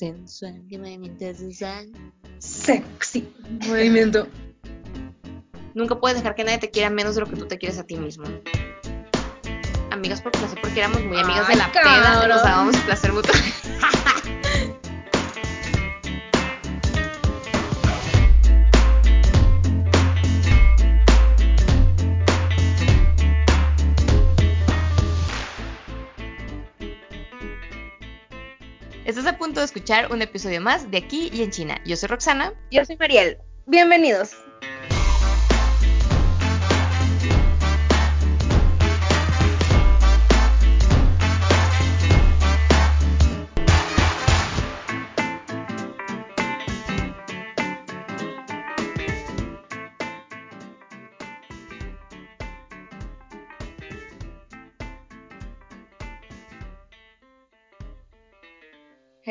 sensual, qué movimiento sensual. Sexy movimiento. Nunca puedes dejar que nadie te quiera menos de lo que tú te quieres a ti mismo. Amigas por placer, porque éramos muy amigas de la peda, cabrón. nos dábamos placer mutuo. escuchar un episodio más de Aquí y en China. Yo soy Roxana. Yo soy Mariel. Bienvenidos.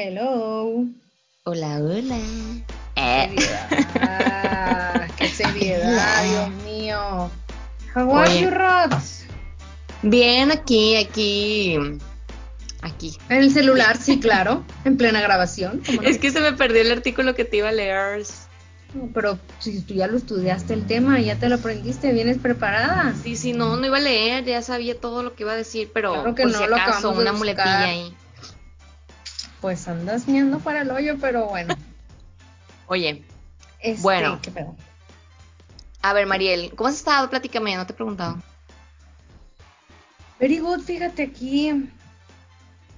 Hello. Hola, hola. Eh, Seriedad. Qué seriedad, Dios mío. How are Oye. you, Rox? Bien, aquí, aquí. Aquí. En el celular, sí, claro. En plena grabación. Es que se me perdió el artículo que te iba a leer. No, Pero si tú ya lo estudiaste el tema, ya te lo aprendiste, vienes preparada. Sí, sí, no, no iba a leer, ya sabía todo lo que iba a decir, pero Claro que por no, si acaso, una muletilla ahí. Pues andas miando para el hoyo, pero bueno. Oye, Este, Bueno. ¿qué pedo? a ver, Mariel, ¿cómo has estado? Platícame, no te he preguntado. Very good, fíjate aquí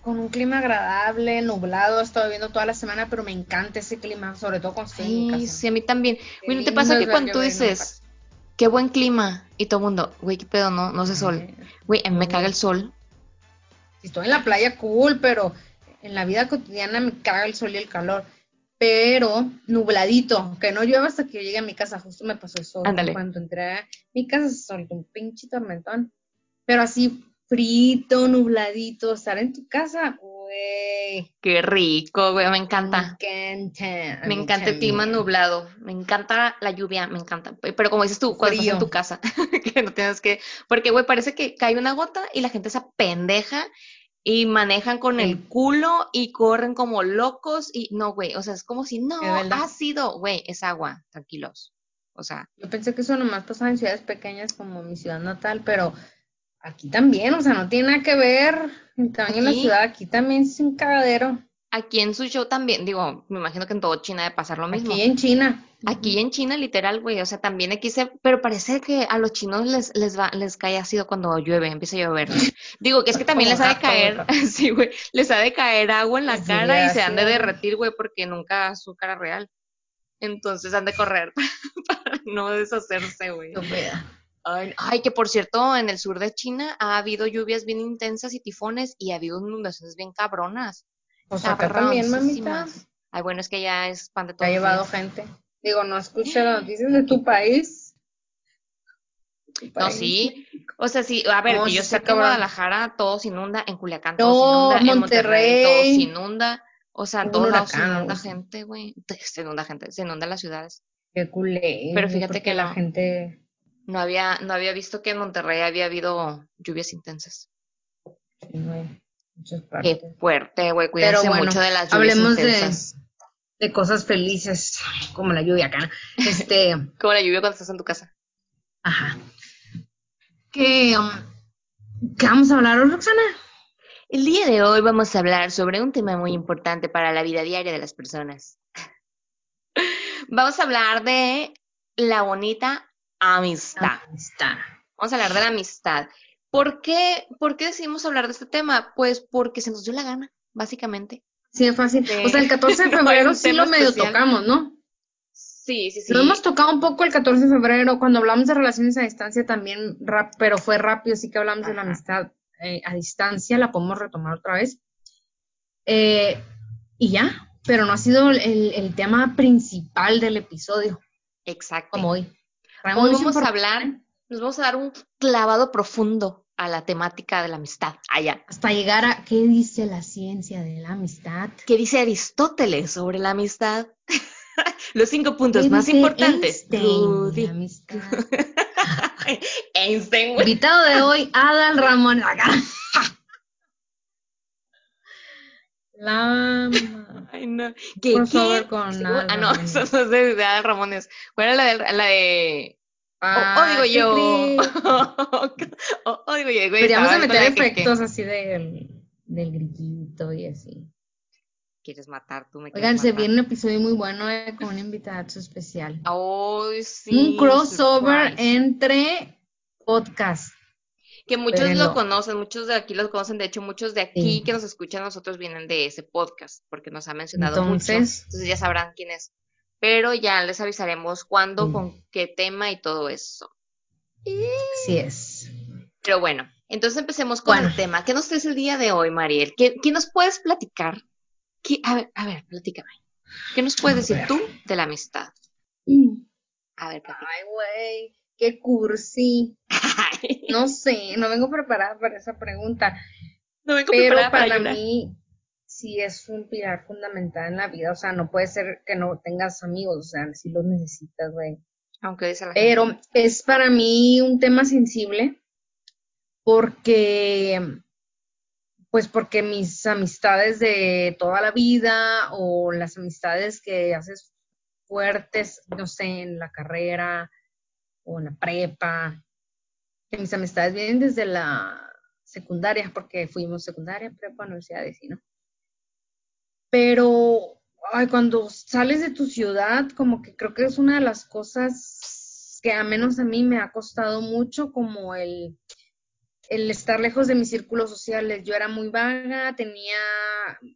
con un clima agradable, nublado, he estado viendo toda la semana, pero me encanta ese clima, sobre todo mi Sí, sí, a mí también. Güey, ¿no te pasa que cuando tú dices, qué buen clima, y todo el mundo, güey, qué pedo, no, no hace sol. Güey, a mí me caga el sol. Si estoy en la playa, cool, pero en la vida cotidiana me caga el sol y el calor. Pero nubladito, que no llueva hasta que yo llegue a mi casa. Justo me pasó eso. Ándale. Cuando entré a mi casa se soltó un pinche tormentón. Pero así frito, nubladito, estar en tu casa, güey. Qué rico, güey, me encanta. Me encanta. Me encanta el clima nublado, me encanta la lluvia, me encanta. Pero como dices tú, cuando estás en tu casa, que no tienes que, porque güey, parece que cae una gota y la gente se pendeja y manejan con Sí. el culo y corren como locos y no, güey, o sea, es como si no, ha sido, güey, es agua, tranquilos. O sea, Yo pensé que eso nomás pasaba en ciudades pequeñas como mi ciudad natal, pero aquí también, o sea, no tiene nada que ver. También en la ciudad, aquí también es un cagadero. Aquí en su show también, digo, me imagino que en todo China debe pasar lo mismo. Aquí en China. Aquí en China, literal, güey, o sea, también aquí se, pero parece que a los chinos les, les va, les cae ácido cuando llueve, empieza a llover. Digo, que es que también les ha de caer, sí, güey, les ha de caer agua en la cara y se han de derretir, güey, porque nunca su cara real. Entonces han de correr para no deshacerse, güey. Ay, ay, que por cierto, en el sur de China ha habido lluvias bien intensas y tifones y ha habido inundaciones bien cabronas. Pues acá también, mamita. Ay, bueno, es que ya es pan de Te todos ha llevado gente. Digo, no escuché las noticias de tu país. Tu No, sí. O sea, sí, a ver, No, que yo sé que en. Guadalajara todo se inunda, en Culiacán No, todo se inunda, en Monterrey todo se inunda. O sea, en todos lados se inunda gente, güey. Se inunda gente, se inundan las ciudades. Qué culé. Pero fíjate que la no. gente. No había, no había visto que en Monterrey había habido lluvias intensas. sí, güey, muchas Qué partes. fuerte, güey. Cuídense bueno, mucho de las lluvias hablemos de-. De cosas felices, como la lluvia acá. Este. Como la lluvia cuando estás en tu casa. Ajá. ¿Qué, um, ¿Qué vamos a hablar hoy, Roxana? El día de hoy vamos a hablar sobre un tema muy importante para la vida diaria de las personas. Vamos a hablar de la bonita amistad. Amistad. Vamos a hablar de la amistad. ¿Por qué, ¿Por qué decidimos hablar de este tema? Pues porque se nos dio la gana, básicamente. Sí, es fácil. O sea, el 14 de febrero sí lo medio especial. tocamos, ¿no? Sí, sí, sí. Lo hemos tocado un poco el 14 de febrero, cuando hablamos de relaciones a distancia también, rap, pero fue rápido, sí que hablamos de la amistad eh, a distancia, la podemos retomar otra vez. Eh, y ya, pero no ha sido el, el tema principal del episodio, Exacto. como hoy. Hoy vamos a hablar, nos vamos a dar un clavado profundo a la temática de la amistad. Allá. Hasta llegar a qué dice la ciencia de la amistad. ¿Qué dice Aristóteles sobre la amistad? Los cinco puntos ¿Qué más importantes. Einstein de la amistad? Einstein. Invitado de hoy, Adal Ramón. Acá. La Ay, no. ¿Qué? Crossover qué? con Sí, ah, no, eso no es de, de Adal Ramones. ¿Cuál era la de, la de o, o digo yo? ¿qué o, o digo yo, güey, con meter que- efectos así del, del grillito y así. ¿Quieres matar tú? ¿Me Oigan, se viene un episodio muy bueno eh, con un invitado especial. Ay, sí. un crossover surprise. entre podcasts. Que muchos lo conocen, muchos de aquí lo conocen. De hecho, muchos de aquí Sí. que nos escuchan nosotros vienen de ese podcast, porque nos ha mencionado mucho. Entonces, Entonces ya sabrán quién es. Pero ya les avisaremos cuándo, con qué tema y todo eso. así es. Pero bueno, entonces empecemos con Bueno. el tema. ¿Qué nos traes el día de hoy, Mariel? ¿Qué, qué nos puedes platicar? ¿Qué- a ver, a ver, platícame. ¿Qué nos puedes A decir ver. tú de la amistad? A ver, platícame. Ay, güey, qué cursi. No sé, no vengo preparada para esa pregunta, no vengo pero preparada para para llorar. mí sí es un pilar fundamental en la vida. O sea, no puede ser que no tengas amigos, o sea, sí los necesitas, güey. Aunque dice la gente. Pero es para mí un tema sensible porque, pues porque mis amistades de toda la vida o las amistades que haces fuertes, no sé, en la carrera o en la prepa, que mis amistades vienen desde la secundaria, porque fuimos secundaria, prepa, universidad, y así, ¿no? Pero, ay, cuando sales de tu ciudad, como que creo que es una de las cosas que a menos a mí me ha costado mucho, como el, el estar lejos de mis círculos sociales. Yo era muy vaga, tenía,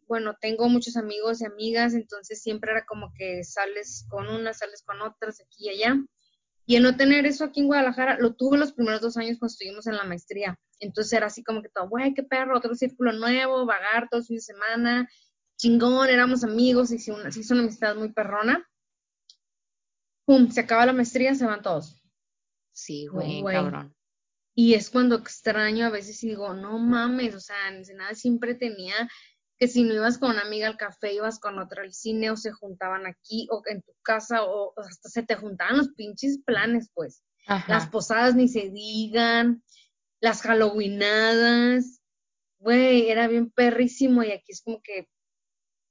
bueno, tengo muchos amigos y amigas, entonces siempre era como que sales con unas, sales con otras, aquí y allá. Y el no tener eso aquí en Guadalajara, lo tuve los primeros dos años cuando estuvimos en la maestría. Entonces era así como que todo, güey, qué perro, otro círculo nuevo, vagar todo el fin de semana, chingón, éramos amigos, se hizo una, se hizo una amistad muy perrona. Pum, se acaba la maestría, se van todos. Sí, güey, Güey. cabrón. Y es cuando extraño a veces y digo, no mames, o sea, en Ensenada siempre tenía que si no ibas con una amiga al café, ibas con otra al cine o se juntaban aquí o en tu casa o, o hasta se te juntaban los pinches planes, pues. Las posadas ni se digan, las halloweenadas, güey, era bien perrísimo y aquí es como que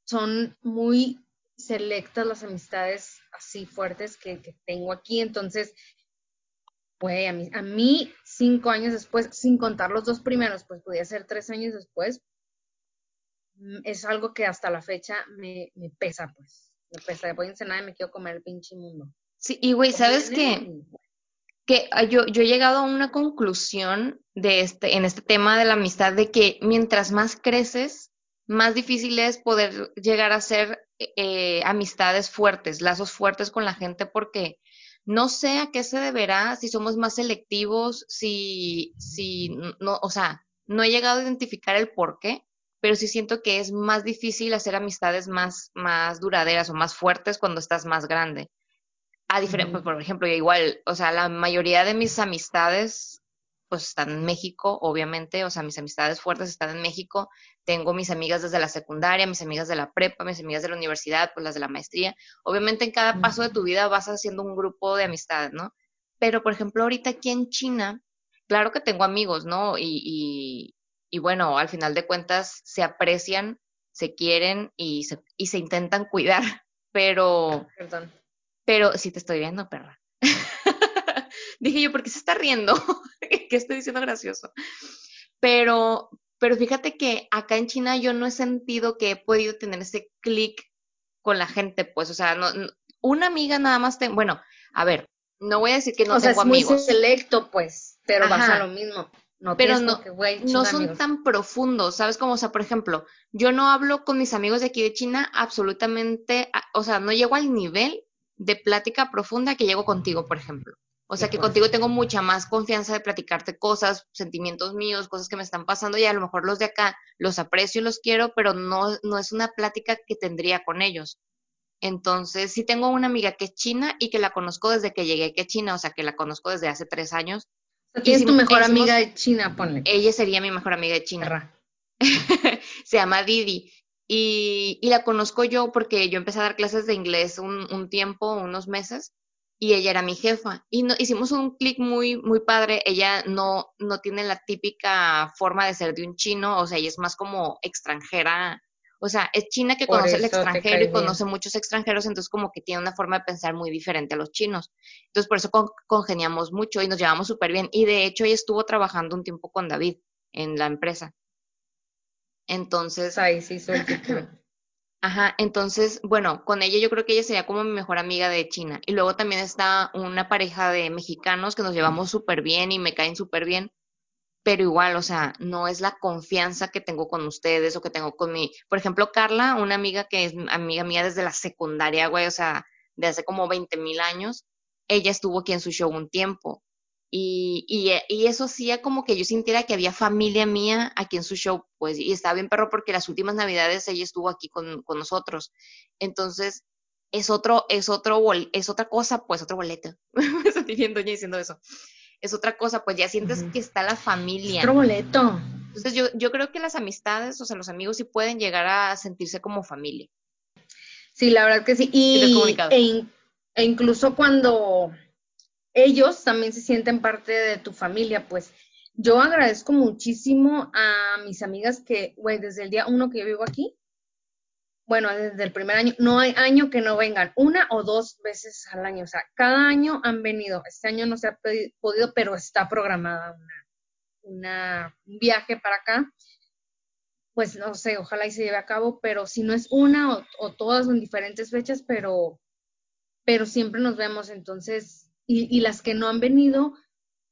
son muy selectas las amistades así fuertes que, que tengo aquí, entonces, a mí, a mí cinco años después, sin contar los dos primeros, pues podía ser tres años después, mm, es algo que hasta la fecha me, me pesa, pues, me pesa, voy a Ensenada y me quiero comer el pinche mundo. Sí, y güey, ¿sabes qué? que ah, yo, yo he llegado a una conclusión de este, en este tema de la amistad de que mientras más creces, más difícil es poder llegar a ser eh, amistades fuertes, lazos fuertes con la gente, porque no sé a qué se deberá, si somos más selectivos, si, si no, o sea, no he llegado a identificar el por qué, pero sí siento que es más difícil hacer amistades más, más duraderas o más fuertes cuando estás más grande. A diferencia, por ejemplo, igual, o sea, la mayoría de mis amistades, pues están en México, obviamente, o sea, mis amistades fuertes están en México. Tengo mis amigas desde la secundaria, mis amigas de la prepa, mis amigas de la universidad, pues las de la maestría. Obviamente en cada paso de tu vida vas haciendo un grupo de amistades, ¿no? Pero, por ejemplo, ahorita aquí en China, claro que tengo amigos, ¿no? Y, y, y bueno, al final de cuentas se aprecian, se quieren y se, y se intentan cuidar, pero Perdón. pero sí te estoy viendo, perra. Dije yo, ¿por qué se está riendo? ¿Qué estoy diciendo gracioso? Pero, pero fíjate que acá en China yo no he sentido que he podido tener ese clic con la gente, pues, o sea, no, no- una amiga nada más tengo, bueno, a ver, no voy a decir que no o sea, tengo es muy amigos, selecto, pues, pero vas Ajá. a lo mismo. No Pero no- que, no son amigos. tan profundos, ¿sabes? Como, o sea, por ejemplo, yo no hablo con mis amigos de aquí de China absolutamente, o sea, no llego al nivel de plática profunda que llego contigo, por ejemplo. O sea, que contigo tengo mucha más confianza de platicarte cosas, sentimientos míos, cosas que me están pasando y a lo mejor los de acá los aprecio y los quiero, pero no, no es una plática que tendría con ellos. Entonces, sí tengo una amiga que es china y que la conozco desde que llegué aquí a China, o sea, que la conozco desde hace tres años. Sea, tienes tu mejor hicimos- amiga de China, ponle. Ella sería mi mejor amiga de China. Se llama Didi. Y, y la conozco yo porque yo empecé a dar clases de inglés un, un tiempo, unos meses, y ella era mi jefa. Y no, hicimos un clic muy, muy padre. Ella no, no tiene la típica forma de ser de un chino, o sea, ella es más como extranjera, O sea, es China que Por conoce te extranjero y conoce muchos extranjeros, entonces como que tiene una forma de pensar muy diferente a los chinos. Entonces por eso con- congeniamos mucho y nos llevamos súper bien. Y de hecho ella estuvo trabajando un tiempo con David en la empresa. Entonces, Ahí sí el círculo. Ajá, entonces, bueno, con ella yo creo que ella sería como mi mejor amiga de China. Y luego también está una pareja de mexicanos que nos llevamos súper bien y me caen súper bien, pero igual, o sea, no es la confianza que tengo con ustedes o que tengo con mi, por ejemplo, Carla, una amiga que es amiga mía desde la secundaria, güey, o sea, de hace como 20 mil años, ella estuvo aquí en su show un tiempo. Y, y, eh, y eso hacía como que yo sintiera que había familia mía aquí en su show, pues, y estaba bien perro porque las últimas navidades ella estuvo aquí con, con nosotros. Entonces, es otro, es otro, bol- es otra cosa, pues, otro boleto. Me estoy viendo doña diciendo eso. Es otra cosa, pues ya sientes que está la Es familia. otro boleto. Entonces, yo, yo creo que las amistades, o sea, los amigos sí pueden llegar a sentirse como familia. Sí, la verdad que sí. Y e, in- e incluso cuando ellos también se sienten parte de tu familia, pues yo agradezco muchísimo a mis amigas que, güey, desde el día uno que yo vivo aquí, bueno, desde el primer año, no hay año que no vengan, una o dos veces al año, o sea, cada año han venido. Este año no se ha podido, pero está programada una, una, un viaje para acá. Pues no sé, ojalá y se lleve a cabo, pero si no es una o, o todas en diferentes fechas, pero pero siempre nos vemos, entonces, y, y las que no han venido,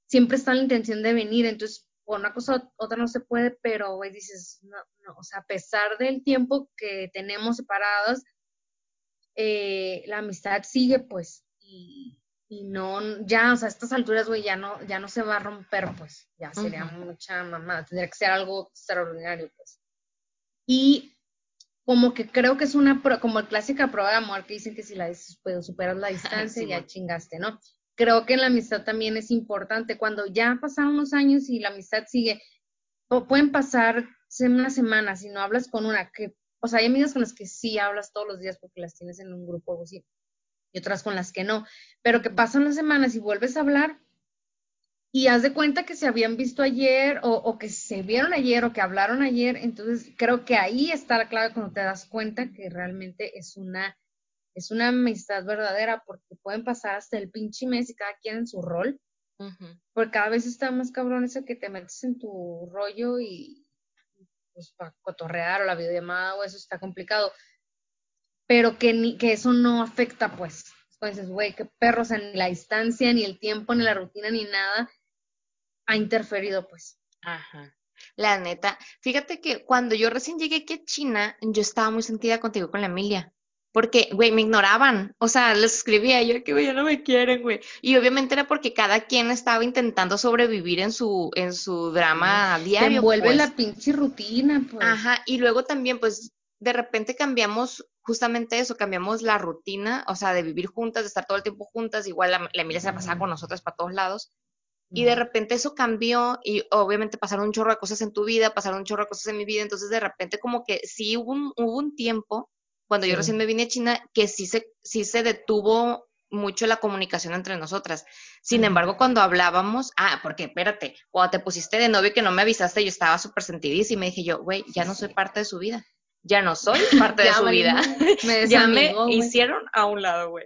siempre está la intención de venir, entonces, por una cosa otra no se puede, pero, güey, dices, no, no, o sea, a pesar del tiempo que tenemos separadas, eh, la amistad sigue, pues, y, y no, ya, o sea, a estas alturas, güey, ya no, ya no se va a romper, pues, ya sería mucha mamá, tendría que ser algo extraordinario, pues. Y como que creo que es una, pro- como el clásica prueba de amor que dicen que si la pues, superas la distancia ya chingaste, ¿no? Creo que la amistad también es importante. Cuando ya pasaron unos años y la amistad sigue, pueden pasar se- una semana si no hablas con una que, o sea, hay amigas con las que sí hablas todos los días porque las tienes en un grupo o así, y otras con las que no, pero que pasan las semanas y vuelves a hablar y haz de cuenta que se habían visto ayer o, o que se vieron ayer o que hablaron ayer, entonces creo que ahí está la clave cuando te das cuenta que realmente es una, es una amistad verdadera porque pueden pasar hasta el pinche mes y cada quien en su rol, porque cada vez está más cabrón eso que te metes en tu rollo y pues para cotorrear o la videollamada o eso está complicado, pero que, ni, que eso no afecta pues. Pues dices, güey, qué perro, o sea, ni la distancia, ni el tiempo, ni la rutina, ni nada ha interferido, pues. Ajá. La neta, fíjate que cuando yo recién llegué aquí a China, yo estaba muy sentida contigo con la Emilia. Porque, güey, me ignoraban. O sea, les escribía yo que, güey, ya no me quieren, güey. Y obviamente era porque cada quien estaba intentando sobrevivir en su, en su drama Te diario, envuelve pues. la pinche rutina, pues. Ajá, y luego también, pues, de repente cambiamos justamente eso, cambiamos la rutina, o sea, de vivir juntas, de estar todo el tiempo juntas, igual la, la Emilia se la pasaba con nosotras para todos lados, y de repente eso cambió, y obviamente pasaron un chorro de cosas en tu vida, pasaron un chorro de cosas en mi vida, entonces de repente como que sí hubo un, hubo un tiempo, cuando yo recién me vine a China, que sí se, sí se detuvo mucho la comunicación entre nosotras. Sin embargo, cuando hablábamos, ah, porque espérate, cuando te pusiste de novio y que no me avisaste, yo estaba súper sentidísima y dije yo, güey, ya no soy parte de su vida. Ya no soy parte de su vida. me ya me hicieron a un lado, güey.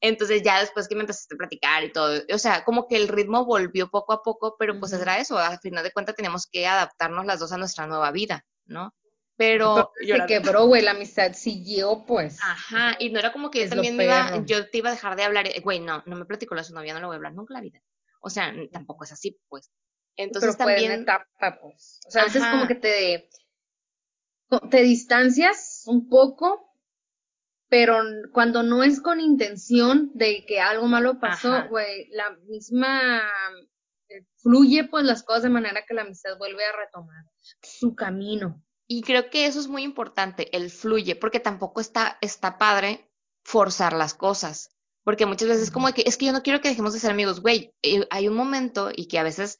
Entonces ya después que me empezaste a platicar y todo, o sea, como que el ritmo volvió poco a poco, pero pues Ujú. era eso, al final de cuentas teníamos que adaptarnos las dos a nuestra nueva vida, ¿no? Pero se quebró, güey, la amistad siguió, pues. Ajá, y no era como que yo Es también me iba, yo te iba a dejar de hablar, eh, güey, no, no me platicó la su novia, no le voy a hablar nunca la vida. O sea, tampoco es así, pues. Entonces Pero fue en también, etapa, pues. O sea, a veces como que te, te distancias un poco, pero cuando no es con intención de que algo malo pasó, güey, la misma eh, fluye pues las cosas de manera que la amistad vuelve a retomar su camino. Y creo que eso es muy importante, el fluye, porque tampoco está, está padre forzar las cosas. Porque muchas veces es como de que, es que yo no quiero que dejemos de ser amigos, güey. eh, Hay un momento y que a veces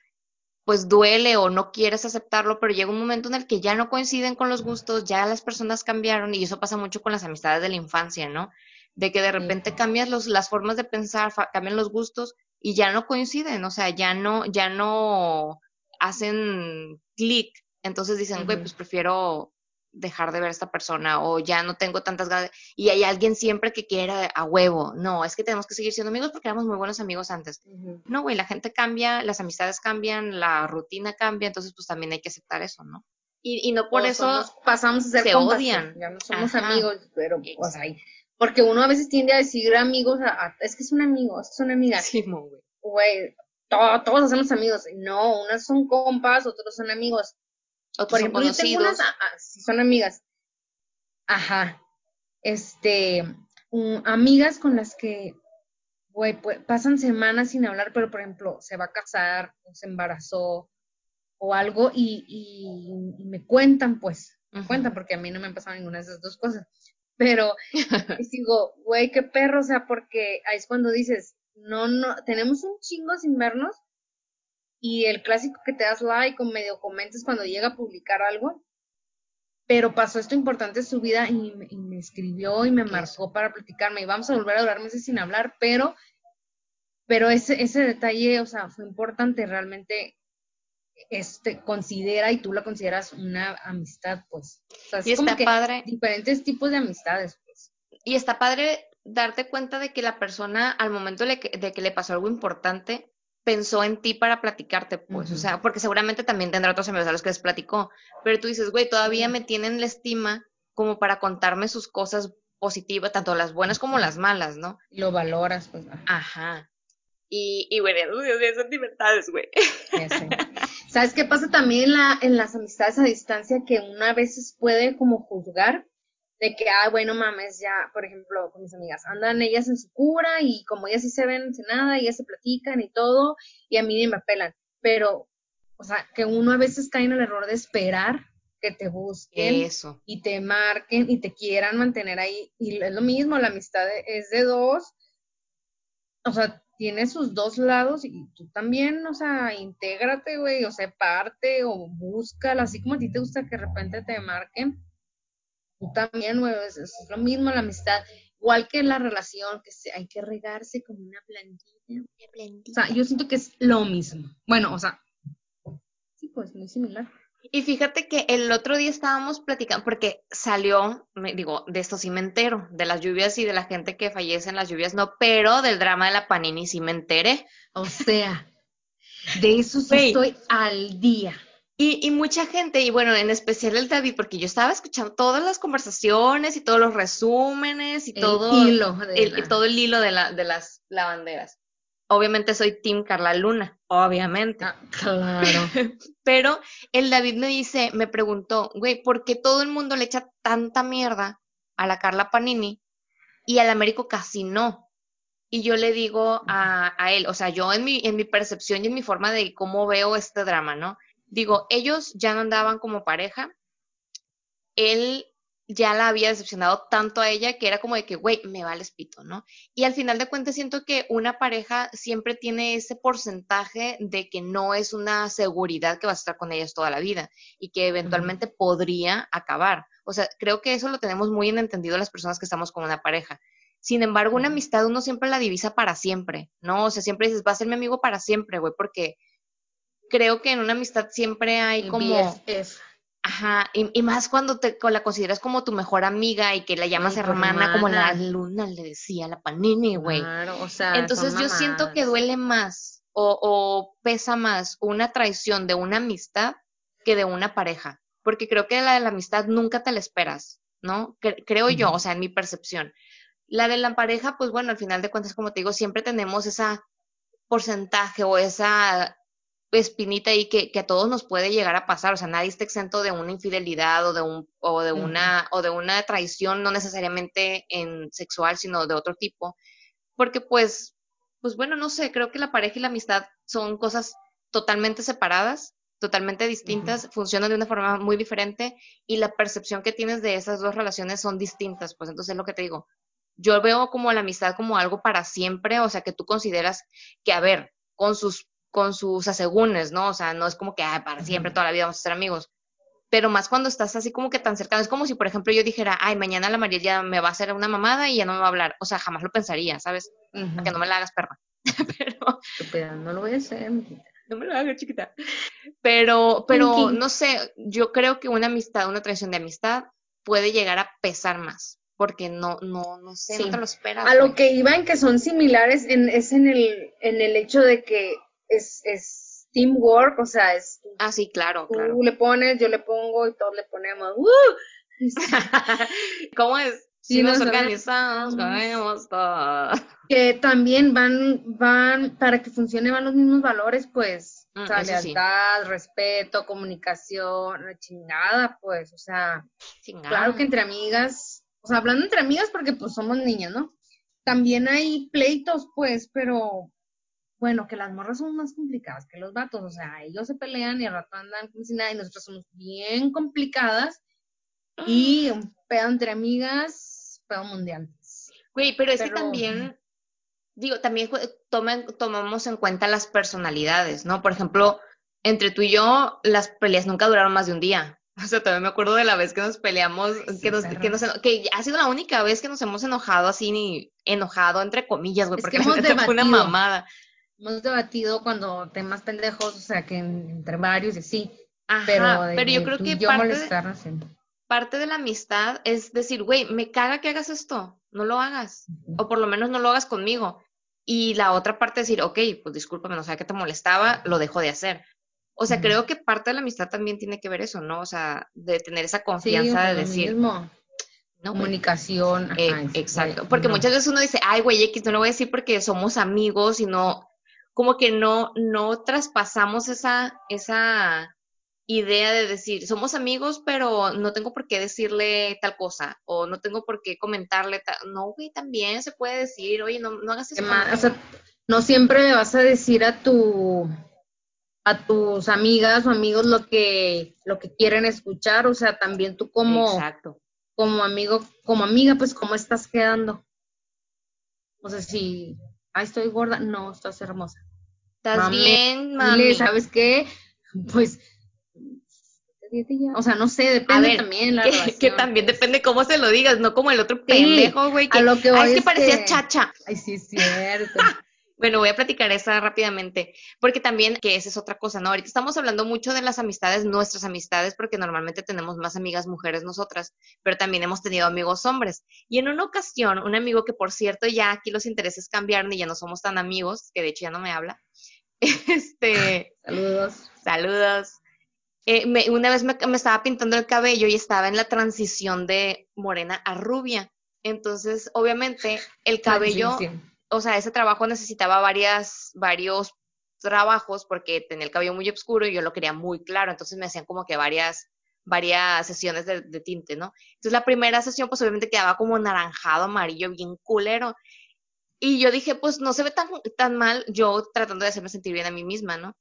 pues duele o no quieres aceptarlo, pero llega un momento en el que ya no coinciden con los gustos, ya las personas cambiaron y eso pasa mucho con las amistades de la infancia, ¿no? De que de repente cambias los, las formas de pensar, cambian los gustos y ya no coinciden, o sea, ya no, ya no hacen clic. Entonces dicen, güey, pues prefiero dejar de ver a esta persona o ya no tengo tantas ganas y hay alguien siempre que quiera a huevo. No, es que tenemos que seguir siendo amigos porque éramos muy buenos amigos antes. No, güey, la gente cambia, las amistades cambian, la rutina cambia, entonces pues también hay que aceptar eso, ¿no? Y, y no por eso pasamos a ser se odian. Ya no somos amigos, pero pues ahí. Porque uno a veces tiende a decir amigos, a, es que es un amigo, es una amiga. Sí, güey. Güey, todos hacemos amigos. No, unas son compas, otros son amigos. Otros Por ejemplo, conocidos. Yo tengo unas, son amigas. Ajá. Este, amigas con las que, güey, pues, pasan semanas sin hablar, pero por ejemplo, se va a casar o se embarazó o algo y, y, me cuentan, pues, me cuentan, porque a mí no me han pasado ninguna de esas dos cosas. Pero digo, güey, qué perro, o sea, porque ahí es cuando dices, no, no, tenemos un chingo sin vernos y el clásico que te das like o medio comentas cuando llega a publicar algo, pero pasó esto importante en su vida y me, escribió y me marcó para platicarme y vamos a volver a durar meses sin hablar, pero, pero ese, ese detalle, o sea, fue importante realmente este, considera y tú la consideras una amistad, pues. O sea, es y está padre. Diferentes tipos de amistades, pues. Y está padre darte cuenta de que la persona, al momento de que le pasó algo importante, pensó en ti para platicarte, pues, o sea, porque seguramente también tendrá otros amigos a los que les platicó, pero tú dices, güey, todavía me tienen la estima como para contarme sus cosas positivas, tanto las buenas como las malas, ¿no? Lo valoras, pues. Ajá. Y, y bueno, son sentimentales, güey. ¿Sabes qué pasa también en, la, en las amistades a distancia que una veces puede como juzgar? De que, ah, bueno, mames, ya, por ejemplo, con mis amigas, andan ellas en su cura y como ellas sí se ven sin nada, ellas se platican y todo, y a mí ni me apelan. Pero, o sea, que uno a veces cae en el error de esperar que te busquen Eso. y te marquen y te quieran mantener ahí. Y es lo mismo, la amistad es de dos. O sea, tiene sus dos lados y tú también, o sea, intégrate, güey, o sea, parte o búscala, así como a ti te gusta que de repente te marquen tú también, güey, es, lo mismo la amistad, igual que la relación, que se, hay que regarse como una plantilla. O sea, yo siento que es lo mismo. Bueno, o sea, sí, pues muy similar. Y fíjate que el otro día estábamos platicando, porque salió, me, digo, de esto sí me entero, de las lluvias y de la gente que fallece en las lluvias, no, pero del drama de la Panini sí me enteré. O sea, de eso sí estoy al día. Y, mucha gente, y bueno, en especial el David, porque yo estaba escuchando todas las conversaciones y todos los resúmenes y todo, hilo el, todo el hilo de, la, de las lavanderas. Obviamente soy Team Carla Luna, obviamente. Ah, claro. Pero el David me dice, me preguntó, güey, ¿por qué todo el mundo le echa tanta mierda a la Carla Panini y al Américo casi no? Y yo le digo a, a él, o sea, yo en mi, en mi percepción y en mi forma de cómo veo este drama, ¿no? Digo, ellos ya no andaban como pareja. Él ya la había decepcionado tanto a ella que era como de que, güey, me vale pito, ¿no? Y al final de cuentas siento que una pareja siempre tiene ese porcentaje de que no es una seguridad que vas a estar con ellas toda la vida y que eventualmente podría acabar. O sea, creo que eso lo tenemos muy en entendido las personas que estamos con una pareja. Sin embargo, una amistad uno siempre la divisa para siempre, ¿no? O sea, siempre dices, va a ser mi amigo para siempre, güey, porque creo que en una amistad siempre hay como... Ajá, y, más cuando te la consideras como tu mejor amiga y que la llamas hermana, como la luna le decía, la panini, güey. Claro, o sea. Entonces yo siento que duele más o, o, pesa más una traición de una amistad que de una pareja. Porque creo que la de la amistad nunca te la esperas, ¿no? creo yo, o sea, en mi percepción. La de la pareja, pues bueno, al final de cuentas, como te digo, siempre tenemos esa porcentaje o esa espinita ahí que, que, a todos nos puede llegar a pasar, o sea, nadie está exento de una infidelidad o de un o de una o de una traición no necesariamente en sexual, sino de otro tipo, porque pues pues bueno, no sé, creo que la pareja y la amistad son cosas totalmente separadas, totalmente distintas, funcionan de una forma muy diferente y la percepción que tienes de esas dos relaciones son distintas, pues entonces es lo que te digo. Yo veo como la amistad como algo para siempre, o sea, que tú consideras que, a ver, con sus con sus asegúnes, ¿no? O sea, no es como que para siempre, toda la vida vamos a ser amigos. Pero más cuando estás así como que tan cercano. Es como si, por ejemplo, yo dijera, ay, mañana la María ya me va a hacer una mamada y ya no me va a hablar. O sea, jamás lo pensaría, ¿sabes? que no me la hagas perra. Pero... no lo voy a hacer. no me lo hagas chiquita. Pero, pero no sé, yo creo que una amistad, una traición de amistad puede llegar a pesar más, porque no, no, no sé, no te lo esperas. A lo que iba en que son similares en, es en el, en el hecho de que es, es teamwork, o sea, es... Ah, sí, claro, tú claro. le pones, yo le pongo y todos le ponemos. ¡Uh! ¿Cómo es? Si Sí, nos nos organizamos, comemos todo. que también van, van, para que funcione van los mismos valores, pues, Mm, o sea, sí. lealtad, respeto, comunicación, la chingada, pues, o sea, Chingada. claro que entre amigas, o sea, hablando entre amigas porque pues somos niñas, ¿no? También hay pleitos, pues, pero bueno, que las morras son más complicadas que los vatos, o sea, ellos se pelean y al rato andan como si nada y nosotros somos bien complicadas y un pedo entre amigas, pedo mundial. Güey, pero es que también, digo, también tomen- tomamos en cuenta las personalidades, ¿no? Por ejemplo, entre tú y yo, las peleas nunca duraron más de un día. O sea, también me acuerdo de la vez que nos peleamos, sí, que, nos, que, nos que ha sido la única vez que nos hemos enojado así, ni enojado entre comillas, güey, porque que hemos fue una mamada. Hemos debatido cuando temas pendejos, o sea, que en- entre varios y Ajá, pero, yo creo que yo parte de, molestarnos, sí. parte de la amistad es decir, güey, me caga que hagas esto, no lo hagas, o por lo menos no lo hagas conmigo. Y la otra parte es decir, ok, pues discúlpame, no sabía que te molestaba, lo dejo de hacer. O sea, creo que parte de la amistad también tiene que ver eso, ¿no? O sea, de tener esa Sí, confianza de decir, mismo, no, comunicación, Eh, sí, exacto, porque no. muchas veces uno dice, ay, güey, X, no lo voy a decir porque somos amigos y no, como que no, no traspasamos esa, esa idea de decir, somos amigos, pero no tengo por qué decirle tal cosa, o no tengo por qué comentarle tal, no, güey, también se puede decir, oye, no, no hagas eso. ma- conmigo". o sea, no siempre le vas a decir a tu a tus amigas o amigos lo que lo que quieren escuchar, o sea, también tú como Exacto. como amigo, como amiga, pues cómo estás quedando. O sea, si, ay, estoy gorda, no, estás hermosa. ¿Estás Mami, bien, Dile, mami? ¿sabes qué? Pues, o sea, no sé, depende ver, también la Que, también depende cómo se lo digas, no como el otro pendejo, güey, que, a lo que "Ay, voy es que es parecías que- chacha. Ay, sí, es cierto. Bueno, voy a platicar esa rápidamente, porque también que esa es otra cosa, ¿no? Ahorita estamos hablando mucho de las amistades, nuestras amistades, porque normalmente tenemos más amigas mujeres nosotras, pero también hemos tenido amigos hombres. Y en una ocasión, un amigo que por cierto ya aquí los intereses cambiaron y ya no somos tan amigos, que de hecho ya no me habla, este, Saludos. saludos. Eh, me- una vez me, me estaba pintando el cabello y estaba en la transición de morena a rubia. Entonces, obviamente, el cabello, sí. O sea, ese trabajo necesitaba varias, varios trabajos porque tenía el cabello muy oscuro y yo lo quería muy claro, entonces me hacían como que varias, varias sesiones de, tinte, ¿no? Entonces la primera sesión pues obviamente quedaba como naranjado, amarillo, bien culero. Y yo dije, pues no se ve tan, tan mal, yo tratando de hacerme sentir bien a mí misma, ¿no?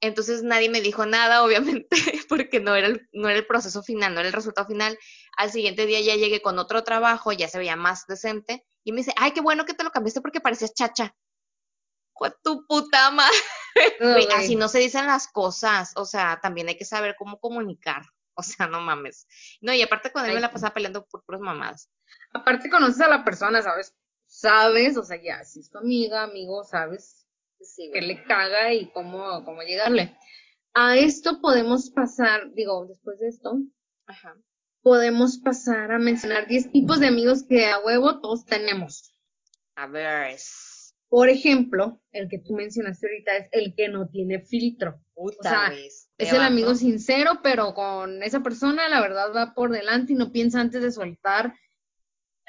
Entonces nadie me dijo nada, obviamente, porque no era, no era el proceso final, no era el resultado final. Al siguiente día ya llegué con otro trabajo, ya se veía más decente, y me dice, ay, qué bueno que te lo cambiaste porque parecías chacha. ¡Jue tu puta madre! Así no se dicen las cosas, o sea, también hay que saber cómo comunicar, o sea, no mames. No, y aparte con él me la pasaba peleando por puras mamadas. Aparte conoces a la persona, ¿sabes? Sabes, o sea, ya, si es tu amiga, amigo, sabes Sí, qué le caga y cómo, cómo llegarle. A esto podemos pasar, digo, después de esto, Ajá. Podemos pasar a mencionar 10 tipos de amigos que a huevo todos tenemos. A ver. Por ejemplo, el que tú mencionaste ahorita es el que no tiene filtro. Puta, sea, güey, Es el amigo sincero, pero con esa persona la verdad va por delante y no piensa antes de soltar.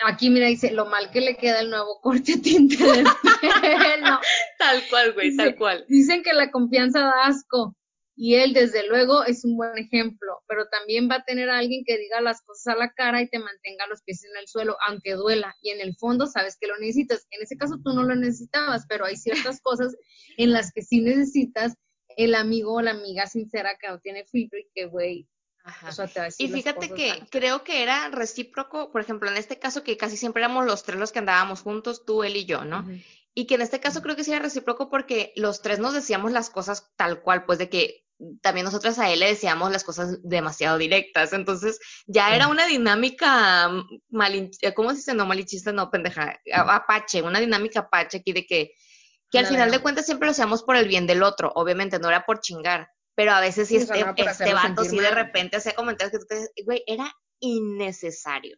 Aquí mira, dice, lo mal que le queda el nuevo corte tinte de pelo. Tal cual, güey, tal cual. Dicen que la confianza da asco y él desde luego es un buen ejemplo, pero también va a tener a alguien que diga las cosas a la cara y te mantenga los pies en el suelo, aunque duela, y en el fondo sabes que lo necesitas. En ese caso tú no lo necesitabas, pero hay ciertas cosas en las que sí necesitas el amigo o la amiga sincera que no tiene filtro y que, güey, Ajá. o sea, te va a decir Y fíjate que creo que era recíproco, por ejemplo, en este caso que casi siempre éramos los tres los que andábamos juntos, tú, él y yo, ¿no? Y que en este caso creo que sí era recíproco porque los tres nos decíamos las cosas tal cual, pues de que también nosotras a él le decíamos las cosas demasiado directas. Entonces ya era una dinámica malin, ¿cómo se dice? No, malinchista, no, pendeja, apache, una dinámica apache aquí de que Que al final de cuentas siempre lo hacíamos por el bien del otro, obviamente, no era por chingar. Pero a veces sí, este, este vato sí de mal. repente hacía comentarios que tú te dices, güey, era innecesario.